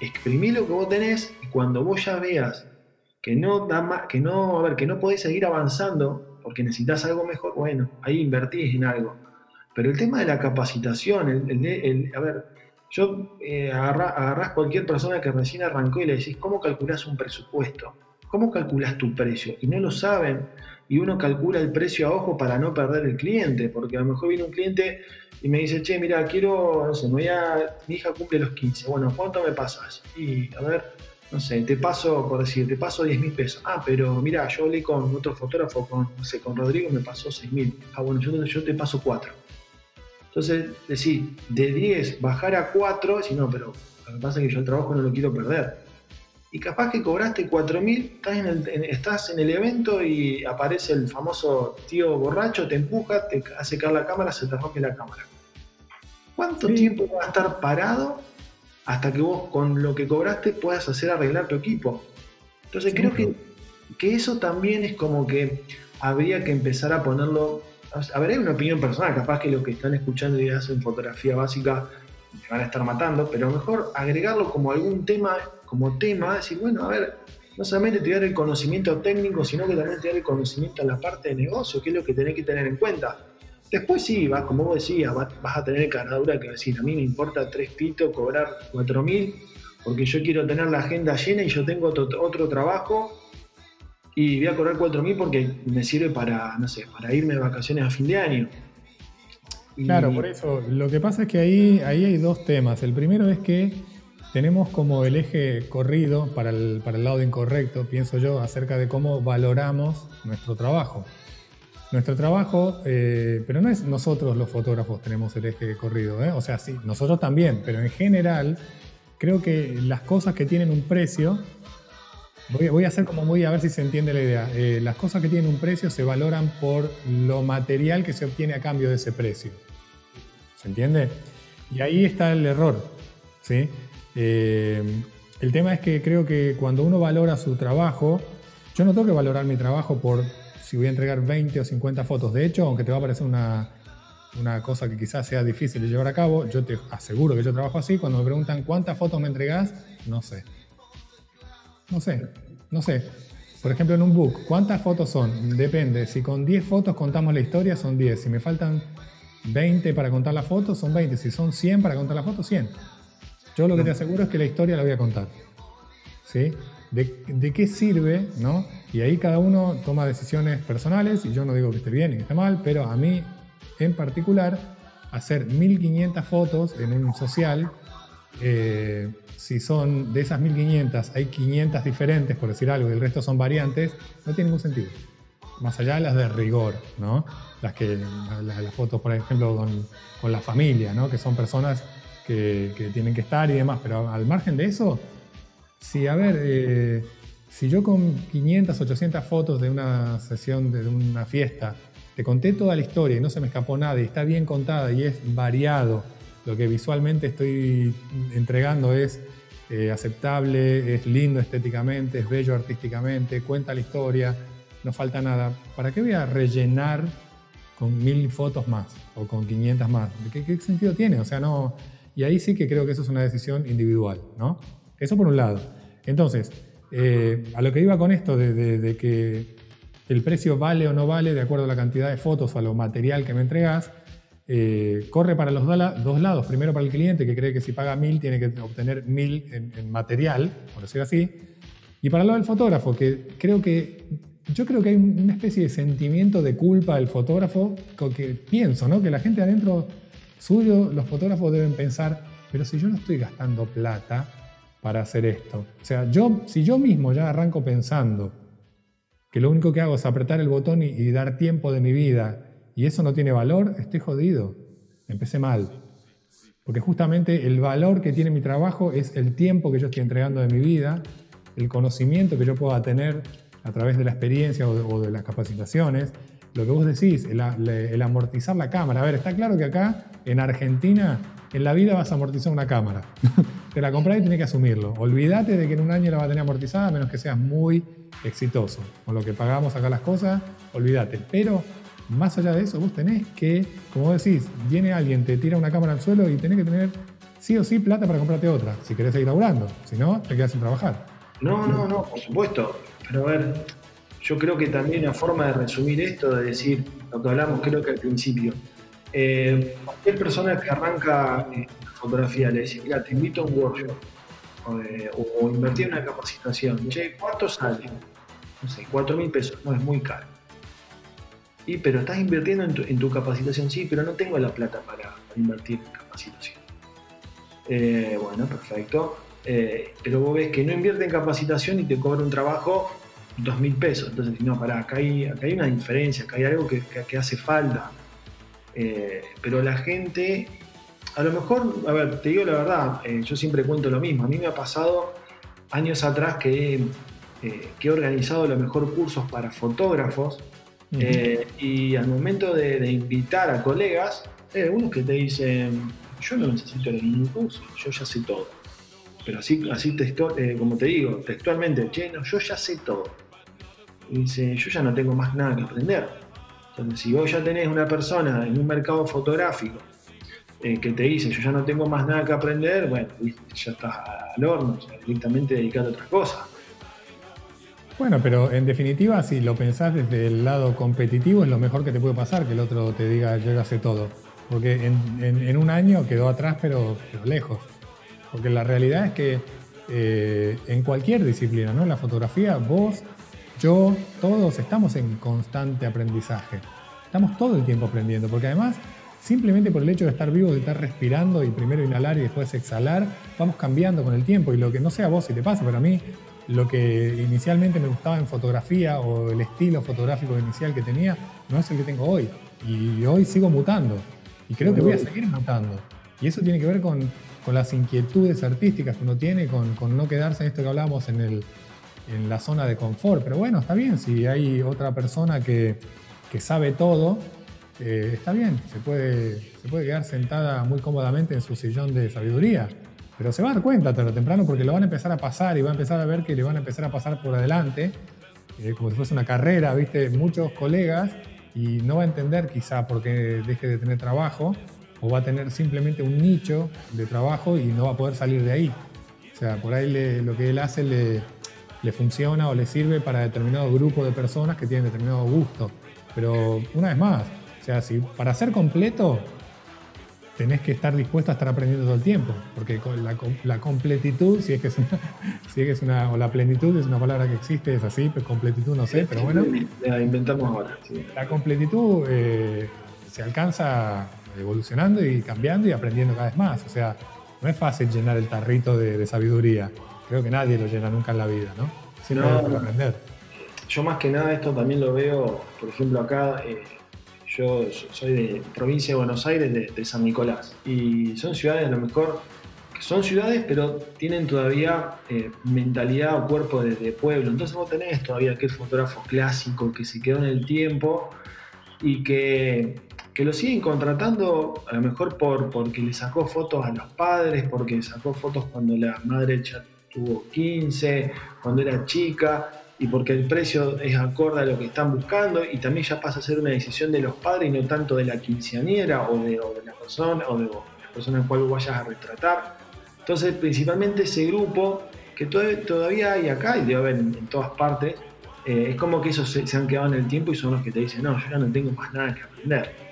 exprimí lo que vos tenés y cuando vos ya veas que no da más, que no, a ver, que no podés seguir avanzando porque necesitas algo mejor, bueno, ahí invertís en algo. Pero el tema de la capacitación, el, a ver, yo eh, agarrás cualquier persona que recién arrancó y le decís, ¿cómo calculás un presupuesto? ¿Cómo calculás tu precio? Y no lo saben. Y uno calcula el precio a ojo para no perder el cliente, porque a lo mejor viene un cliente y me dice, che, mira, quiero, no sé, me voy a, mi hija cumple los 15, bueno, ¿cuánto me pasas? Y a ver, no sé, te paso, por decir, te paso 10 mil pesos. Ah, pero mira, yo hablé con otro fotógrafo, con, no sé, con Rodrigo, me pasó 6 mil. Ah, bueno, yo, yo te paso 4. Entonces, decir, de 10 bajar a 4, si no, pero lo que pasa es que yo el trabajo no lo quiero perder. Y capaz que cobraste 4.000, estás en, el, estás en el evento y aparece el famoso tío borracho, te empuja, te hace caer la cámara, se te rompe la cámara. ¿Cuánto tiempo va a estar parado hasta que vos con lo que cobraste puedas hacer arreglar tu equipo? Entonces creo que, que eso también es como que habría que empezar a ponerlo a ver, hay una opinión personal, capaz que los que están escuchando y hacen fotografía básica me van a estar matando, pero mejor agregarlo como algún tema, como tema, decir, bueno, a ver, no solamente te dar el conocimiento técnico, sino que también te dar el conocimiento en la parte de negocio, que es lo que tenés que tener en cuenta. Después sí, vas, como vos decías, vas, a tener caradura que decir, a mí me importa tres pitos, cobrar cuatro mil, porque yo quiero tener la agenda llena y yo tengo otro trabajo y voy a cobrar 4.000 porque me sirve para, no sé, para irme de vacaciones a fin de año. Claro, por eso. Lo que pasa es que ahí, ahí hay dos temas. El primero es que tenemos como el eje corrido para el, para el lado incorrecto, pienso yo, acerca de cómo valoramos nuestro trabajo. Nuestro trabajo, eh, pero no es nosotros los fotógrafos tenemos el eje corrido, ¿eh? o sea, sí, nosotros también, pero en general creo que las cosas que tienen un precio Voy, a hacer como muy a ver si se entiende la idea. Eh, las cosas que tienen un precio se valoran por lo material que se obtiene a cambio de ese precio. ¿Se entiende? Y ahí está el error. ¿sí? El tema es que creo que cuando uno valora su trabajo, yo no tengo que valorar mi trabajo por si voy a entregar 20 o 50 fotos. De hecho, aunque te va a parecer una, una cosa que quizás sea difícil de llevar a cabo, yo te aseguro que yo trabajo así, cuando me preguntan cuántas fotos me entregás, no sé. No sé, no sé. Por ejemplo, en un book, ¿cuántas fotos son? Depende. Si con 10 fotos contamos la historia, son 10. Si me faltan 20 para contar la foto, son 20. Si son 100 para contar la foto, 100. Yo lo que te aseguro es que la historia la voy a contar. ¿Sí? ¿De, qué sirve? ¿no? Y ahí cada uno toma decisiones personales, y yo no digo que esté bien y que esté mal, pero a mí en particular, hacer 1500 fotos en un social, eh, si son de esas 1500 hay 500 diferentes, por decir algo, y el resto son variantes, no tiene ningún sentido. Más allá de las de rigor, ¿no? Las que las, fotos, por ejemplo, con, la familia, ¿no? Que son personas que, tienen que estar y demás, pero al margen de eso, si, a ver, eh, si yo con 500, 800 fotos de una sesión, de una fiesta, te conté toda la historia y no se me escapó nada y está bien contada y es variado, lo que visualmente estoy entregando es eh, aceptable, es lindo estéticamente, es bello artísticamente, cuenta la historia, no falta nada. ¿Para qué voy a rellenar con mil fotos más o con 500 más? ¿Qué, qué sentido tiene? O sea, no... Y ahí sí que creo que eso es una decisión individual, ¿no? Eso por un lado. Entonces, eh, a lo que iba con esto de, que el precio vale o no vale de acuerdo a la cantidad de fotos o a lo material que me entregas, eh, corre para los dos lados. Primero para el cliente que cree que si paga mil tiene que obtener mil en, material, por decir así. Y para el lado del fotógrafo, que creo que yo creo que hay una especie de sentimiento de culpa del fotógrafo, que pienso, ¿no? Que la gente adentro suyo, los fotógrafos deben pensar, pero si yo no estoy gastando plata para hacer esto. O sea, yo, si yo mismo ya arranco pensando que lo único que hago es apretar el botón y dar tiempo de mi vida y eso no tiene valor, estoy jodido. Empecé mal. Porque justamente el valor que tiene mi trabajo es el tiempo que yo estoy entregando de mi vida, el conocimiento que yo pueda tener a través de la experiencia o de, las capacitaciones. Lo que vos decís, el, amortizar la cámara. A ver, está claro que acá, en Argentina, en la vida vas a amortizar una cámara. Te la compras y tienes que asumirlo. Olvídate de que en un año la va a tener amortizada, a menos que seas muy exitoso. Con lo que pagamos acá las cosas, olvídate. Pero más allá de eso, vos tenés que, como decís, viene alguien, te tira una cámara al suelo y tenés que tener sí o sí plata para comprarte otra, si querés seguir laburando. Si no, te quedas sin trabajar. No, no, no, por supuesto. Pero a ver, yo creo que también una forma de resumir esto, de decir lo que hablamos creo que al principio. Eh, cualquier persona que arranca en fotografía le dice, mira, te invito a un workshop o, invertir en una capacitación. Che, ¿cuánto sale? No sé, cuatro mil pesos. No, es muy caro pero estás invirtiendo en tu, capacitación, sí, pero no tengo la plata para, invertir en capacitación. Eh, bueno, perfecto. Eh, pero vos ves que no invierte en capacitación y te cobra un trabajo dos mil pesos. Entonces, no, pará, acá hay, acá hay una diferencia, acá hay algo que, hace falta. Eh, pero la gente, a lo mejor, a ver, te digo la verdad, yo siempre cuento lo mismo. A mí me ha pasado años atrás que, que he organizado a lo mejor cursos para fotógrafos eh, y al momento de, invitar a colegas, hay algunos que te dicen, yo no necesito ningún curso, yo ya sé todo. Pero así, así eh, como te digo, textualmente, che, yo ya sé todo. Y dice, yo ya no tengo más nada que aprender. Si vos ya tenés una persona en un mercado fotográfico eh, que te dice, yo ya no tengo más nada que aprender, bueno, ya estás al horno, directamente dedicado a otra cosa. Bueno, pero en definitiva, si lo pensás desde el lado competitivo, es lo mejor que te puede pasar que el otro te diga yo ya sé todo. Porque en, un año quedó atrás, pero, lejos. Porque la realidad es que eh, en cualquier disciplina, ¿no? La fotografía, vos, yo, todos estamos en constante aprendizaje. Estamos todo el tiempo aprendiendo, porque además, simplemente por el hecho de estar vivo, de estar respirando y primero inhalar y después exhalar, vamos cambiando con el tiempo. Y lo que no sea vos si te pasa, pero a mí lo que inicialmente me gustaba en fotografía o el estilo fotográfico inicial que tenía no es el que tengo hoy. Y hoy sigo mutando. Y creo que voy a seguir mutando. Y eso tiene que ver con, las inquietudes artísticas que uno tiene, con, no quedarse en esto que hablábamos en, el, en la zona de confort. Pero bueno, está bien, si hay otra persona que, sabe todo, eh, está bien, se puede, se puede quedar sentada muy cómodamente en su sillón de sabiduría. Pero se va a dar cuenta tarde o temprano porque lo van a empezar a pasar y va a empezar a ver que le van a empezar a pasar por adelante, eh, como si fuese una carrera, ¿viste? Muchos colegas y no va a entender quizá por qué deje de tener trabajo o va a tener simplemente un nicho de trabajo y no va a poder salir de ahí. O sea, por ahí lo que él hace le, le funciona o le sirve para determinado grupo de personas que tienen determinado gusto. Pero una vez más, o sea, si para ser completo tenés que estar dispuesto a estar aprendiendo todo el tiempo, porque la, la completitud, si es que es una, si es que es una, o la plenitud es una palabra que existe, es así, pero completitud no sé, pero bueno. La inventamos ahora. La completitud eh, se alcanza evolucionando y cambiando y aprendiendo cada vez más. O sea, no es fácil llenar el tarrito de, sabiduría. Creo que nadie lo llena nunca en la vida, ¿no? Siempre hay que aprender. Yo más que nada esto también lo veo, por ejemplo, acá, eh, yo soy de provincia de Buenos Aires, de, San Nicolás, y son ciudades a lo mejor, son ciudades, pero tienen todavía eh, mentalidad o cuerpo de, de, pueblo. Entonces vos tenés todavía aquel fotógrafo clásico que se quedó en el tiempo y que que lo siguen contratando a lo mejor por, porque le sacó fotos a los padres, porque sacó fotos cuando la madre tuvo 15, cuando era chica, y porque el precio es acorde a lo que están buscando, y también ya pasa a ser una decisión de los padres y no tanto de la quinceañera o de, la persona o de la persona en cual vayas a retratar. Entonces, principalmente ese grupo que todavía hay acá y debe haber en, todas partes, eh, es como que esos se, se, han quedado en el tiempo y son los que te dicen, no, yo ya no tengo más nada que aprender.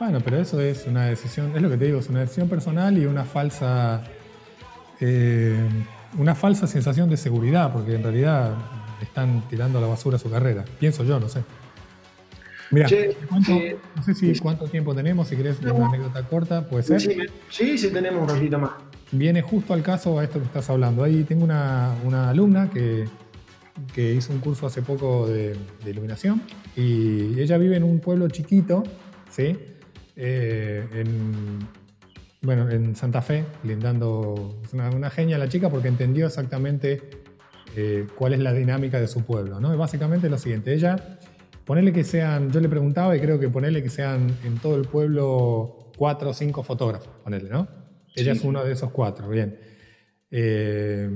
Bueno, pero eso es una decisión, es lo que te digo, es una decisión personal y una falsa, eh, una falsa sensación de seguridad, porque en realidad están tirando a la basura su carrera. Pienso yo, no sé. Mira, no sé si cuánto tiempo tenemos, si querés una anécdota corta, puede ser. Sí, sí, tenemos un ratito más. Viene justo al caso a esto que estás hablando. Ahí tengo una, alumna que, que, hizo un curso hace poco de, de iluminación y ella vive en un pueblo chiquito, ¿sí? Eh, en, bueno, en Santa Fe, lindando una, una genia la chica porque entendió exactamente eh, cuál es la dinámica de su pueblo. ¿no? Y básicamente lo siguiente, ella, ponele que sean, yo le preguntaba y creo que ponele que sean en todo el pueblo cuatro o cinco fotógrafos, ponele, ¿no? Ella es uno de esos cuatro, bien. Eh,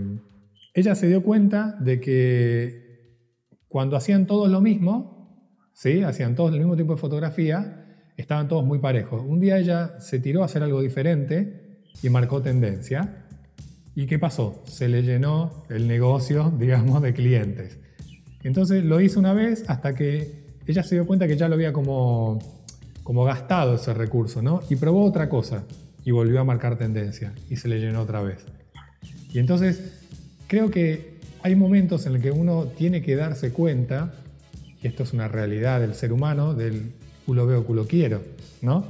ella se dio cuenta de que cuando hacían todos lo mismo, ¿sí? hacían todos el mismo tipo de fotografía, estaban todos muy parejos. Un día ella se tiró a hacer algo diferente y marcó tendencia. ¿Y qué pasó? Se le llenó el negocio, digamos, de clientes. Entonces lo hizo una vez hasta que ella se dio cuenta que ya lo había como, como gastado ese recurso, ¿no? Y probó otra cosa y volvió a marcar tendencia y se le llenó otra vez. Y entonces creo que hay momentos en los que uno tiene que darse cuenta, y esto es una realidad del ser humano, del culo veo, culo quiero, ¿no?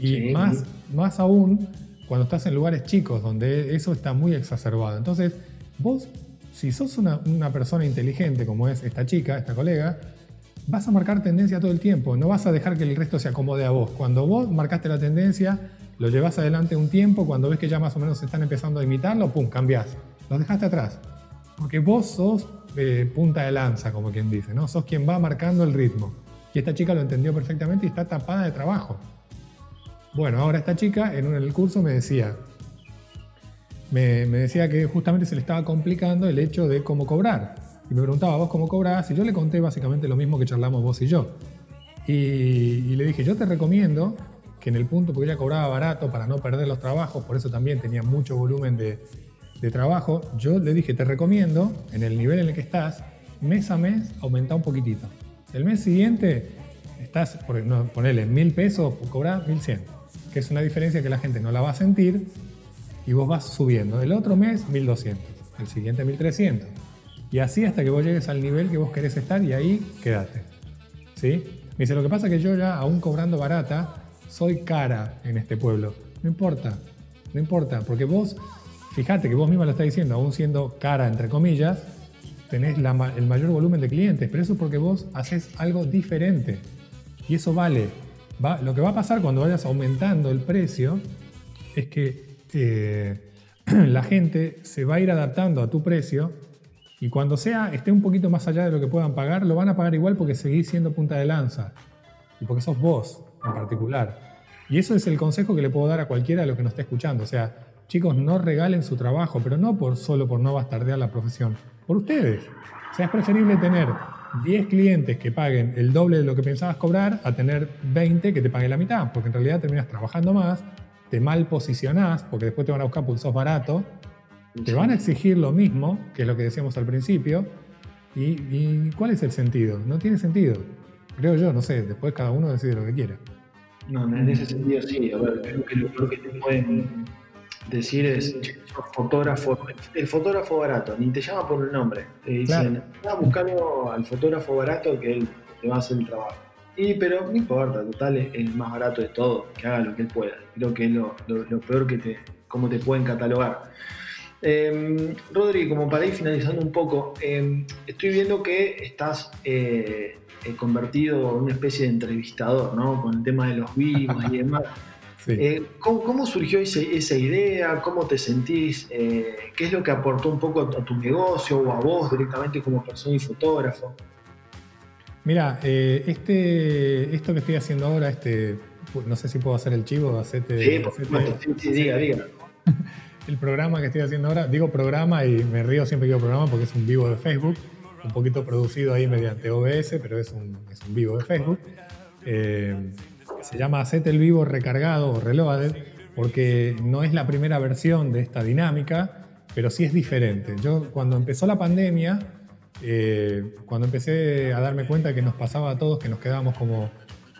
Y más, más aún cuando estás en lugares chicos donde eso está muy exacerbado. Entonces, vos, si sos una, una persona inteligente como es esta chica, esta colega, vas a marcar tendencia todo el tiempo, no vas a dejar que el resto se acomode a vos. Cuando vos marcaste la tendencia, lo llevas adelante un tiempo, cuando ves que ya más o menos se están empezando a imitarlo, pum, cambiás. Los dejaste atrás. Porque vos sos eh, punta de lanza, como quien dice, ¿no? Sos quien va marcando el ritmo. Y esta chica lo entendió perfectamente y está tapada de trabajo. Bueno, ahora esta chica en el curso me decía, me, decía que justamente se le estaba complicando el hecho de cómo cobrar. Y me preguntaba, ¿vos cómo cobras? Y yo le conté básicamente lo mismo que charlamos vos y yo. Y, le dije, yo te recomiendo que en el punto, porque ella cobraba barato para no perder los trabajos, por eso también tenía mucho volumen de, de trabajo, yo le dije, te recomiendo, en el nivel en el que estás, mes a mes, aumentar un poquitito. El mes siguiente estás, por no, ponerle mil pesos, cobrar mil cien, que es una diferencia que la gente no la va a sentir y vos vas subiendo. El otro mes, 1200, el siguiente 1300. Y así hasta que vos llegues al nivel que vos querés estar y ahí quédate. ¿Sí? Me dice, lo que pasa es que yo ya, aún cobrando barata, soy cara en este pueblo. No importa, no importa, porque vos, fíjate que vos misma lo estás diciendo, aún siendo cara, entre comillas, tenés el mayor volumen de clientes, pero eso es porque vos haces algo diferente. Y eso vale. Va, lo que va a pasar cuando vayas aumentando el precio es que eh, la gente se va a ir adaptando a tu precio y cuando sea, esté un poquito más allá de lo que puedan pagar, lo van a pagar igual porque seguís siendo punta de lanza. Y porque sos vos en particular. Y eso es el consejo que le puedo dar a cualquiera de los que nos esté escuchando. O sea, chicos, no regalen su trabajo, pero no por, solo por no bastardear la profesión por ustedes. O sea, es preferible tener 10 clientes que paguen el doble de lo que pensabas cobrar a tener 20 que te paguen la mitad, porque en realidad terminas trabajando más, te mal posicionás, porque después te van a buscar porque sos barato, te van a exigir lo mismo, que es lo que decíamos al principio, y, ¿cuál es el sentido? No tiene sentido, creo yo, no sé, después cada uno decide lo que quiera. No, en ese sentido sí, a ver, creo que lo que te pueden decir es, fotógrafo, el fotógrafo barato, ni te llama por el nombre. Te dicen, claro. buscando al fotógrafo barato que él te va a hacer el trabajo. Y pero no importa, total es el más barato de todo, que haga lo que él pueda. Creo que es lo, peor que te, cómo te pueden catalogar. Eh, Rodri, como para ir finalizando un poco, em, estoy viendo que estás eh, eh, convertido en una especie de entrevistador, ¿no? Con el tema de los vivos y demás. Eh, ¿cómo, surgió esa idea? ¿Cómo te sentís? Eh, ¿Qué es lo que aportó un poco a, tu negocio o a vos directamente como persona y fotógrafo? Mira, eh, este, esto que estoy haciendo ahora, este, no sé si puedo hacer el chivo, hacete, sí, sí, diga, diga. El programa que estoy haciendo ahora, digo programa y me río siempre que digo programa porque es un vivo de Facebook, un poquito producido ahí mediante OBS, pero es un, es un vivo de Facebook se llama Set el Vivo recargado o reloaded, porque no es la primera versión de esta dinámica, pero sí es diferente. Yo cuando empezó la pandemia, eh, cuando empecé a darme cuenta que nos pasaba a todos, que nos quedábamos como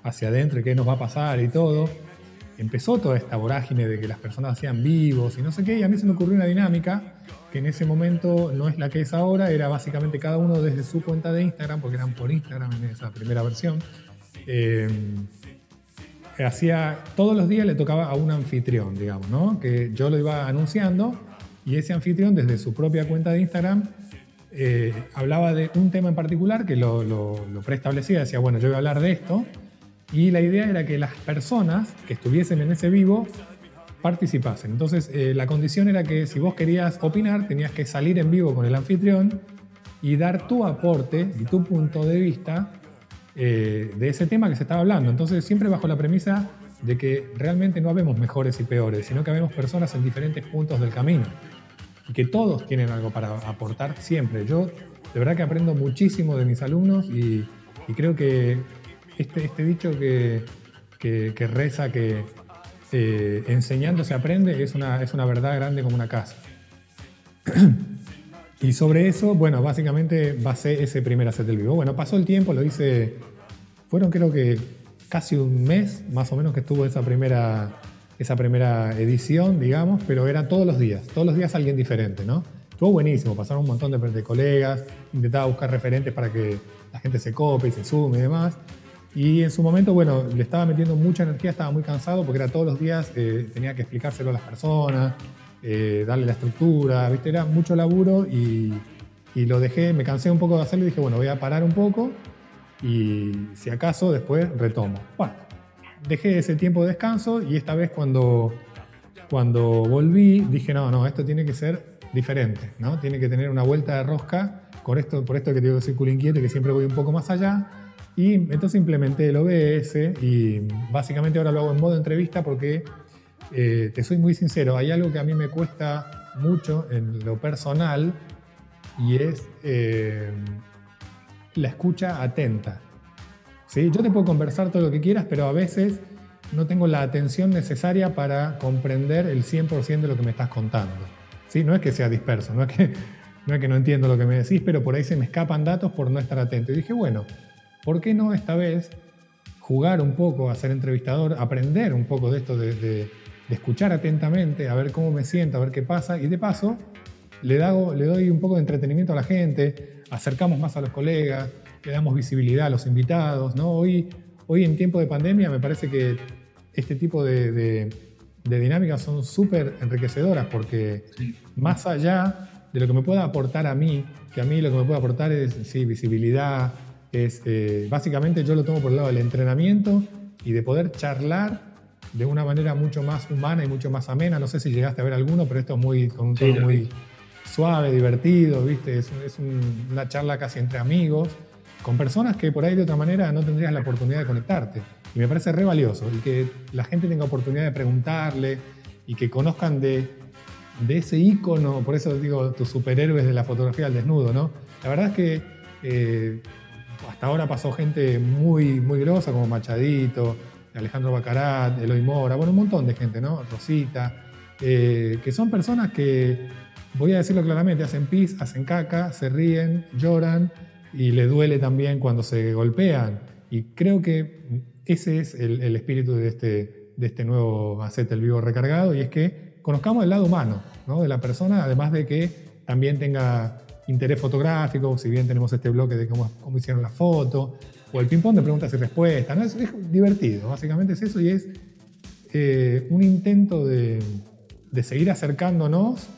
hacia adentro y qué nos va a pasar y todo, empezó toda esta vorágine de que las personas hacían vivos y no sé qué, y a mí se me ocurrió una dinámica que en ese momento no es la que es ahora, era básicamente cada uno desde su cuenta de Instagram, porque eran por Instagram en esa primera versión. Eh, hacía, todos los días le tocaba a un anfitrión, digamos, ¿no? Que yo lo iba anunciando y ese anfitrión desde su propia cuenta de Instagram eh, hablaba de un tema en particular que lo, lo, lo, preestablecía, decía, bueno, yo voy a hablar de esto y la idea era que las personas que estuviesen en ese vivo participasen. Entonces, eh, la condición era que si vos querías opinar, tenías que salir en vivo con el anfitrión y dar tu aporte y tu punto de vista eh, de ese tema que se estaba hablando. Entonces, siempre bajo la premisa de que realmente no habemos mejores y peores, sino que habemos personas en diferentes puntos del camino y que todos tienen algo para aportar siempre. Yo de verdad que aprendo muchísimo de mis alumnos y, creo que este, este dicho que, que, reza que eh, enseñando se aprende es una, es una verdad grande como una casa. Y sobre eso, bueno, básicamente basé ese primer set del vivo. Bueno, pasó el tiempo, lo hice, fueron creo que casi un mes más o menos que estuvo esa primera, esa primera edición, digamos, pero era todos los días, todos los días alguien diferente, ¿no? Estuvo buenísimo, pasaron un montón de, de colegas, intentaba buscar referentes para que la gente se cope y se sume y demás. Y en su momento, bueno, le estaba metiendo mucha energía, estaba muy cansado porque era todos los días, eh, tenía que explicárselo a las personas, eh, darle la estructura, ¿viste? Era mucho laburo y, lo dejé, me cansé un poco de hacerlo y dije, bueno, voy a parar un poco y si acaso después retomo. Bueno, dejé ese tiempo de descanso y esta vez cuando, cuando volví dije, no, no, esto tiene que ser diferente, ¿no? Tiene que tener una vuelta de rosca con esto, por esto que te digo que soy inquieto, que siempre voy un poco más allá. Y entonces implementé el OBS y básicamente ahora lo hago en modo entrevista porque eh, te soy muy sincero, hay algo que a mí me cuesta mucho en lo personal y es eh, la escucha atenta. ¿Sí? Yo te puedo conversar todo lo que quieras, pero a veces no tengo la atención necesaria para comprender el 100% de lo que me estás contando. ¿Sí? No es que sea disperso, no es que, no entiendo lo que me decís, pero por ahí se me escapan datos por no estar atento. Y dije, bueno, ¿por qué no esta vez jugar un poco a ser entrevistador, aprender un poco de esto de de escuchar atentamente, a ver cómo me siento, a ver qué pasa, y de paso le, le doy un poco de entretenimiento a la gente, acercamos más a los colegas, le damos visibilidad a los invitados. ¿no? Hoy, hoy en tiempo de pandemia me parece que este tipo de, dinámicas son súper enriquecedoras porque más allá de lo que me pueda aportar a mí, que a mí lo que me puede aportar es sí, visibilidad, es eh, básicamente yo lo tomo por el lado del entrenamiento y de poder charlar de una manera mucho más humana y mucho más amena. No sé si llegaste a ver alguno, pero esto es muy, con un tono muy suave, divertido, ¿viste? Es, una charla casi entre amigos, con personas que por ahí de otra manera no tendrías la oportunidad de conectarte. Y me parece re valioso. Y que la gente tenga oportunidad de preguntarle y que conozcan de, de ese ícono, por eso digo, tus superhéroes de la fotografía al desnudo, ¿no? La verdad es que eh, hasta ahora pasó gente muy, muy grosa como Machadito, Alejandro Bacarat, Eloy Mora, bueno, un montón de gente, ¿no? Rosita, eh, que son personas que, voy a decirlo claramente, hacen pis, hacen caca, se ríen, lloran y le duele también cuando se golpean. Y creo que ese es el, espíritu de este, de este nuevo Hacete el Vivo recargado y es que conozcamos el lado humano ¿no? de la persona, además de que también tenga interés fotográfico, si bien tenemos este bloque de cómo, cómo hicieron la foto, o el ping-pong de preguntas y respuestas. ¿no? Es, divertido, básicamente es eso y es eh, un intento de, de, seguir acercándonos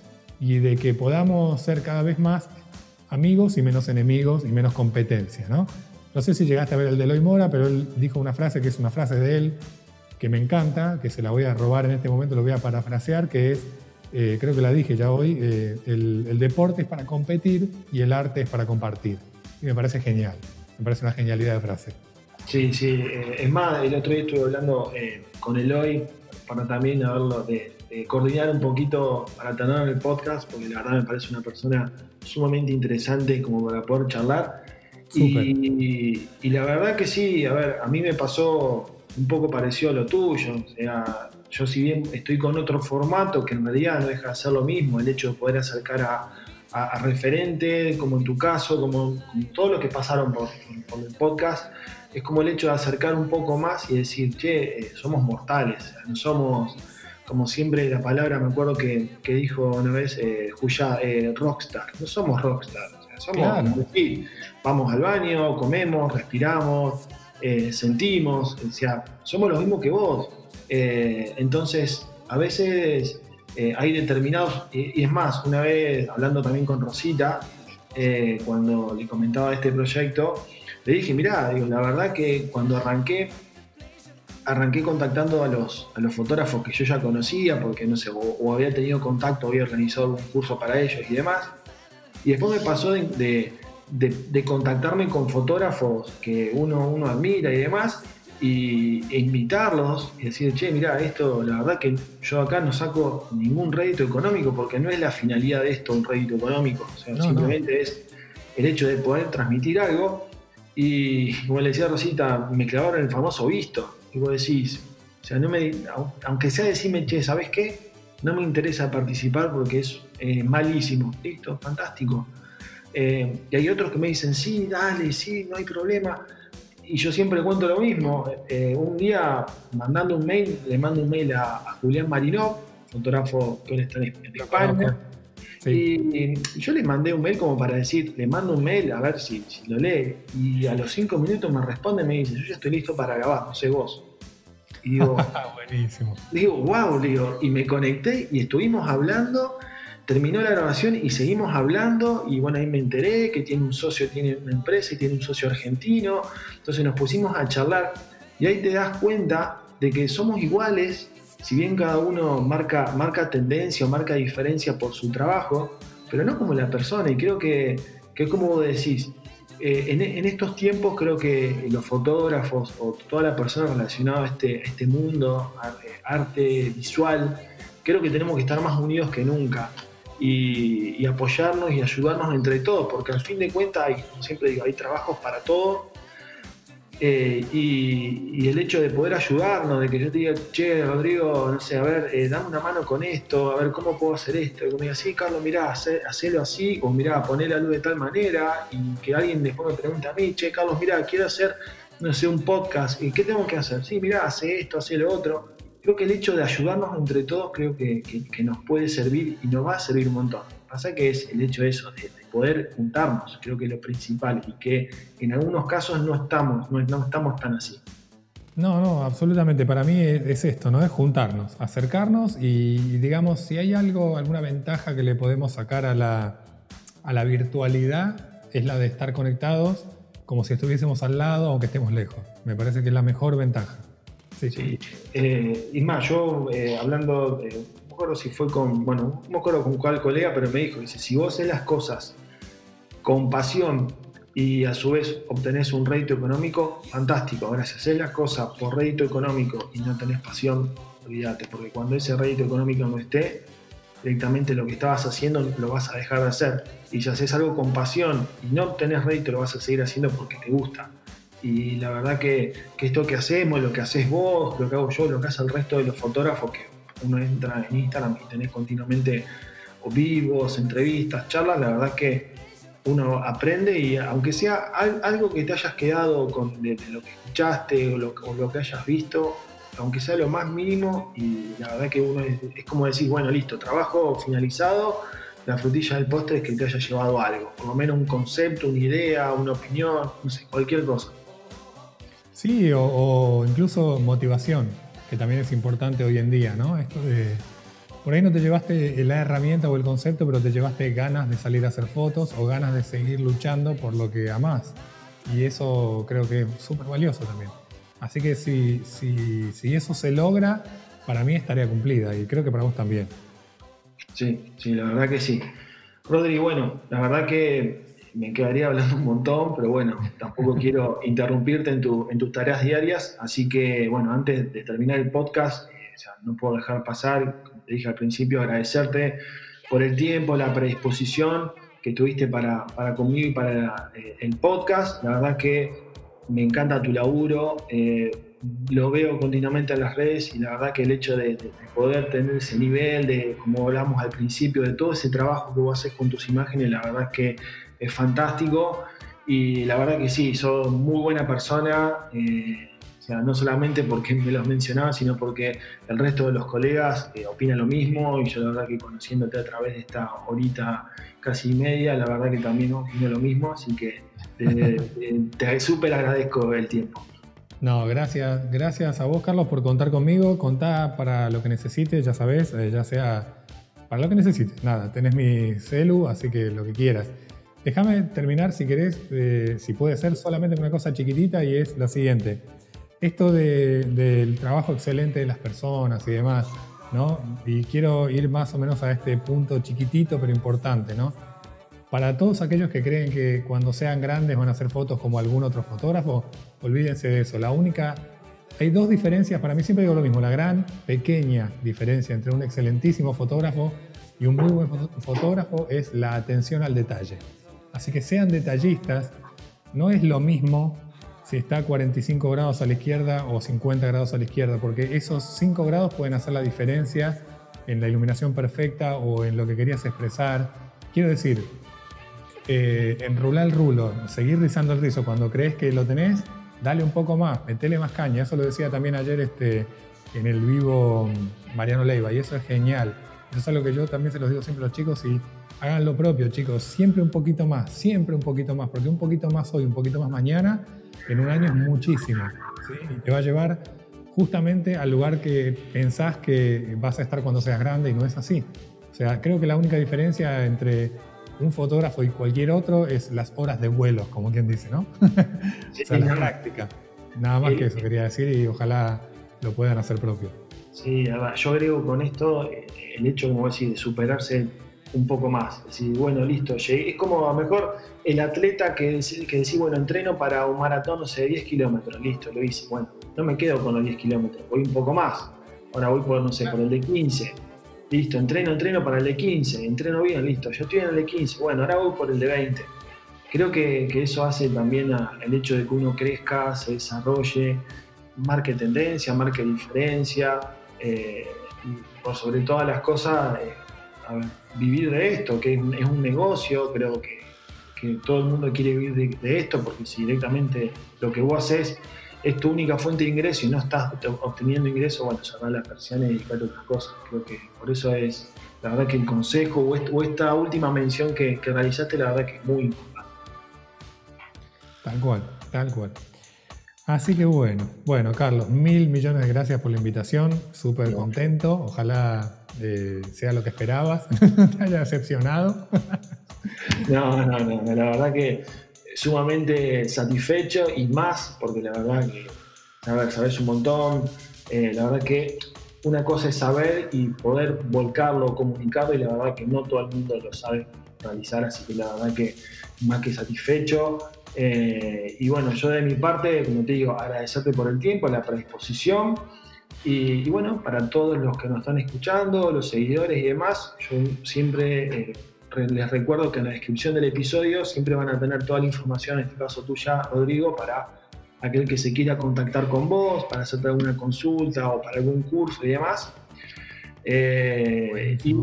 y de que podamos ser cada vez más amigos y menos enemigos y menos competencia. ¿no? no sé si llegaste a ver el de Eloy Mora, pero él dijo una frase que es una frase de él que me encanta, que se la voy a robar en este momento, lo voy a parafrasear, que es eh, creo que la dije ya hoy, eh, el, deporte es para competir y el arte es para compartir. Y me parece genial, me parece una genialidad de frase. Sí, sí, eh, es más, el otro día estuve hablando con Eloy para también haberlo de, coordinar un poquito para tener el podcast, porque la verdad me parece una persona sumamente interesante como para poder charlar. Y, y, la verdad que sí, a ver, a mí me pasó un poco parecido a lo tuyo, o sea, yo si bien estoy con otro formato que en realidad no deja de ser lo mismo, el hecho de poder acercar a, a, referentes, como en tu caso, como, todos los que pasaron por, el podcast, es como el hecho de acercar un poco más y decir, che, eh, somos mortales, no somos, como siempre la palabra, me acuerdo que, que dijo una vez eh, eh, rockstar, no somos rockstar, somos vamos al baño, comemos, respiramos, eh, sentimos, o sea, somos los mismos que vos. Entonces, a veces eh, hay determinados, y, es más, una vez hablando también con Rosita, eh, cuando le comentaba este proyecto, le dije, mirá, la verdad que cuando arranqué, arranqué contactando a los, a los fotógrafos que yo ya conocía, porque no sé, o, había tenido contacto, había organizado un curso para ellos y demás. Y después me pasó de, de contactarme con fotógrafos que uno, uno admira y demás, y, e invitarlos y decir, che, mira, esto, la verdad que yo acá no saco ningún rédito económico porque no es la finalidad de esto un rédito económico, o sea, simplemente es el hecho de poder transmitir algo y como le decía Rosita, me clavaron el famoso visto y vos decís, o sea, no me, aunque sea decirme, che, ¿sabes qué? No me interesa participar porque es eh, malísimo, listo, fantástico. Eh, y hay otros que me dicen, sí, dale, sí, no hay problema y yo siempre cuento lo mismo. Eh, un día, mandando un mail, le mando un mail a, Julián Marinov, fotógrafo que está en, España. Y, yo le mandé un mail como para decir, le mando un mail a ver si, lo lee. Y a los cinco minutos me responde y me dice, yo ya estoy listo para grabar, no sé vos. Y digo, buenísimo. Digo, wow, digo, y me conecté y estuvimos hablando terminó la grabación y seguimos hablando y bueno, ahí me enteré que tiene un socio, tiene una empresa y tiene un socio argentino, entonces nos pusimos a charlar y ahí te das cuenta de que somos iguales, si bien cada uno marca, marca tendencia o marca diferencia por su trabajo, pero no como la persona. Y creo que, que como vos decís, eh, en, estos tiempos creo que los fotógrafos o toda la persona relacionada a este, este mundo, arte visual, creo que tenemos que estar más unidos que nunca y, apoyarnos y ayudarnos entre todos, porque al fin de cuentas, hay, como siempre digo, hay trabajos para todos. Eh, y, el hecho de poder ayudarnos, de que yo te diga, che, Rodrigo, no sé, a ver, eh, dame una mano con esto, a ver cómo puedo hacer esto. Y me diga, sí, Carlos, mirá, hacelo así, o mirá, poner la luz de tal manera, y que alguien después me pregunte a mí, che, Carlos, mirá, quiero hacer, no sé, un podcast, ¿y qué tengo que hacer? Sí, mirá, hace esto, hace lo otro creo que el hecho de ayudarnos entre todos creo que, nos puede servir y nos va a servir un montón. Pasa que es el hecho de eso, de, poder juntarnos, creo que es lo principal y que en algunos casos no estamos, no, estamos tan así. No, no, absolutamente. Para mí es, esto, ¿no? Es juntarnos, acercarnos y, digamos, si hay algo, alguna ventaja que le podemos sacar a la, a la virtualidad, es la de estar conectados como si estuviésemos al lado aunque estemos lejos. Me parece que es la mejor ventaja. Sí, sí. Eh, y más, yo eh, hablando, no me acuerdo si fue con, bueno, no me acuerdo con cuál colega, pero me dijo, dice, si vos haces las cosas con pasión y a su vez obtenés un rédito económico, fantástico. Si haces las cosas por rédito económico y no tenés pasión, olvídate, porque cuando ese rédito económico no esté, directamente lo que estabas haciendo lo vas a dejar de hacer. Y si haces algo con pasión y no tenés rédito, lo vas a seguir haciendo porque te gusta. Y la verdad que, esto que hacemos, lo que haces vos, lo que hago yo, lo que hace el resto de los fotógrafos, que uno entra en Instagram y tenés continuamente vivos, entrevistas, charlas, la verdad que uno aprende y aunque sea algo que te hayas quedado con lo que escuchaste o lo, que hayas visto, aunque sea lo más mínimo, y la verdad que uno es, como decir, bueno, listo, trabajo finalizado, la frutilla del postre es que te haya llevado algo, por lo menos un concepto, una idea, una opinión, no sé, cualquier cosa. Sí, o, incluso motivación, que también es importante hoy en día, ¿no? Esto de, por ahí no te llevaste la herramienta o el concepto, pero te llevaste ganas de salir a hacer fotos o ganas de seguir luchando por lo que amás. Y eso creo que es súper valioso también. Así que si, si, si eso se logra, para mí es tarea cumplida y creo que para vos también. Sí, sí, la verdad que sí. Rodri, bueno, la verdad que me quedaría hablando un montón, pero bueno, tampoco quiero interrumpirte en, tu, en, tus tareas diarias, así que bueno, antes de terminar el podcast, eh, no puedo dejar pasar, como te dije al principio, agradecerte por el tiempo, la predisposición que tuviste para, para conmigo y para eh, el podcast. La verdad que me encanta tu laburo, eh, lo veo continuamente en las redes y la verdad que el hecho de, poder tener ese nivel, de como hablamos al principio, de todo ese trabajo que vos haces con tus imágenes, la verdad que es fantástico y la verdad que sí, sos muy buena persona. Eh, o sea, no solamente porque me los mencionaba, sino porque el resto de los colegas eh, opinan lo mismo y yo la verdad que conociéndote a través de esta horita casi media, la verdad que también opino lo mismo, así que te súper agradezco el tiempo. No, gracias, gracias a vos, Carlos, por contar conmigo. Contá para lo que necesites, ya sabes, eh, ya sea para lo que necesites. Nada, tenés mi celu, así que lo que quieras. Déjame terminar, si querés, eh, si puede ser, solamente una cosa chiquitita y es la siguiente. Esto del trabajo excelente de las personas y demás, ¿no? Y quiero ir más o menos a este punto chiquitito pero importante, ¿no? Para todos aquellos que creen que cuando sean grandes van a hacer fotos como algún otro fotógrafo, olvídense de eso. La única, hay dos diferencias, para mí siempre digo lo mismo, la gran, pequeña diferencia entre un excelentísimo fotógrafo y un muy buen fotógrafo es la atención al detalle. Así que sean detallistas, no es lo mismo si está a 45 grados a la izquierda o 50 grados a la izquierda, porque esos 5 grados pueden hacer la diferencia en la iluminación perfecta o en lo que querías expresar. Quiero decir, eh, enrular el rulo, seguir rizando el rizo cuando crees que lo tenés, dale un poco más, metele más caña. Eso lo decía también ayer este, en el vivo Mariano Leiva y eso es genial. Eso es algo que yo también se los digo siempre a los chicos y hagan lo propio, chicos. Siempre un poquito más, siempre un poquito más, porque un poquito más hoy, un poquito más mañana, en un año es muchísimo. Y te va a llevar justamente al lugar que pensás que vas a estar cuando seas grande y no es así. O sea, creo que la única diferencia entre un fotógrafo y cualquier otro es las horas de vuelo, como quien dice, ¿no? o sea, la práctica. Nada más que eso quería decir y ojalá lo puedan hacer propio. Sí, yo agrego con esto eh, el hecho, como decir, de superarse un poco más. Decir, bueno, listo, Es como a mejor el atleta que, que decís, bueno, entreno para un maratón, no sé, de 10 kilómetros, listo, lo hice. Bueno, no me quedo con los 10 kilómetros, voy un poco más. Ahora voy por, no sé, por el de 15 Listo, entreno, entreno para el de 15, entreno bien, listo, yo estoy en el de 15, bueno, ahora voy por el de 20. Creo que, eso hace también el hecho de que uno crezca, se desarrolle, marque tendencia, marque diferencia, eh, y por sobre todas las cosas, eh, vivir de esto, que es un, negocio, creo que, todo el mundo quiere vivir de, esto, porque si directamente lo que vos haces es tu única fuente de ingreso y no estás obteniendo ingreso, bueno, cerrar las persianas y dedicar a otras cosas. Creo que por eso es, la verdad que el consejo o, esta última mención que, realizaste, la verdad que es muy importante. Tal cual, tal cual. Así que bueno, bueno, Carlos, mil millones de gracias por la invitación, súper contento, ojalá eh, sea lo que esperabas, te haya decepcionado. no, no, no, la verdad que sumamente satisfecho y más porque la verdad que, ver, sabes un montón, eh, la verdad que una cosa es saber y poder volcarlo, comunicarlo y la verdad que no todo el mundo lo sabe realizar, así que la verdad que más que satisfecho. Eh, y bueno, yo de mi parte, como te digo, agradecerte por el tiempo, la predisposición Y, bueno, para todos los que nos están escuchando, los seguidores y demás, yo siempre eh, les recuerdo que en la descripción del episodio siempre van a tener toda la información, en este caso tuya, Rodrigo, para aquel que se quiera contactar con vos, para hacerte alguna consulta o para algún curso y demás. Eh, y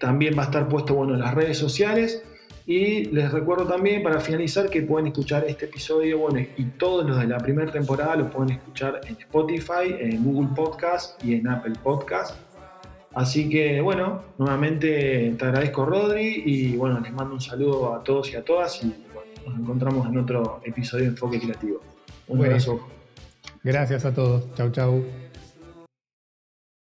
también va a estar puesto bueno, en las redes sociales. Y les recuerdo también para finalizar que pueden escuchar este episodio bueno, y todos los de la primera temporada los pueden escuchar en Spotify, en Google Podcast y en Apple Podcast. Así que bueno, nuevamente te agradezco Rodri y bueno, les mando un saludo a todos y a todas y nos encontramos en otro episodio de Enfoque Creativo. Un abrazo. Gracias a todos. Chau, chau.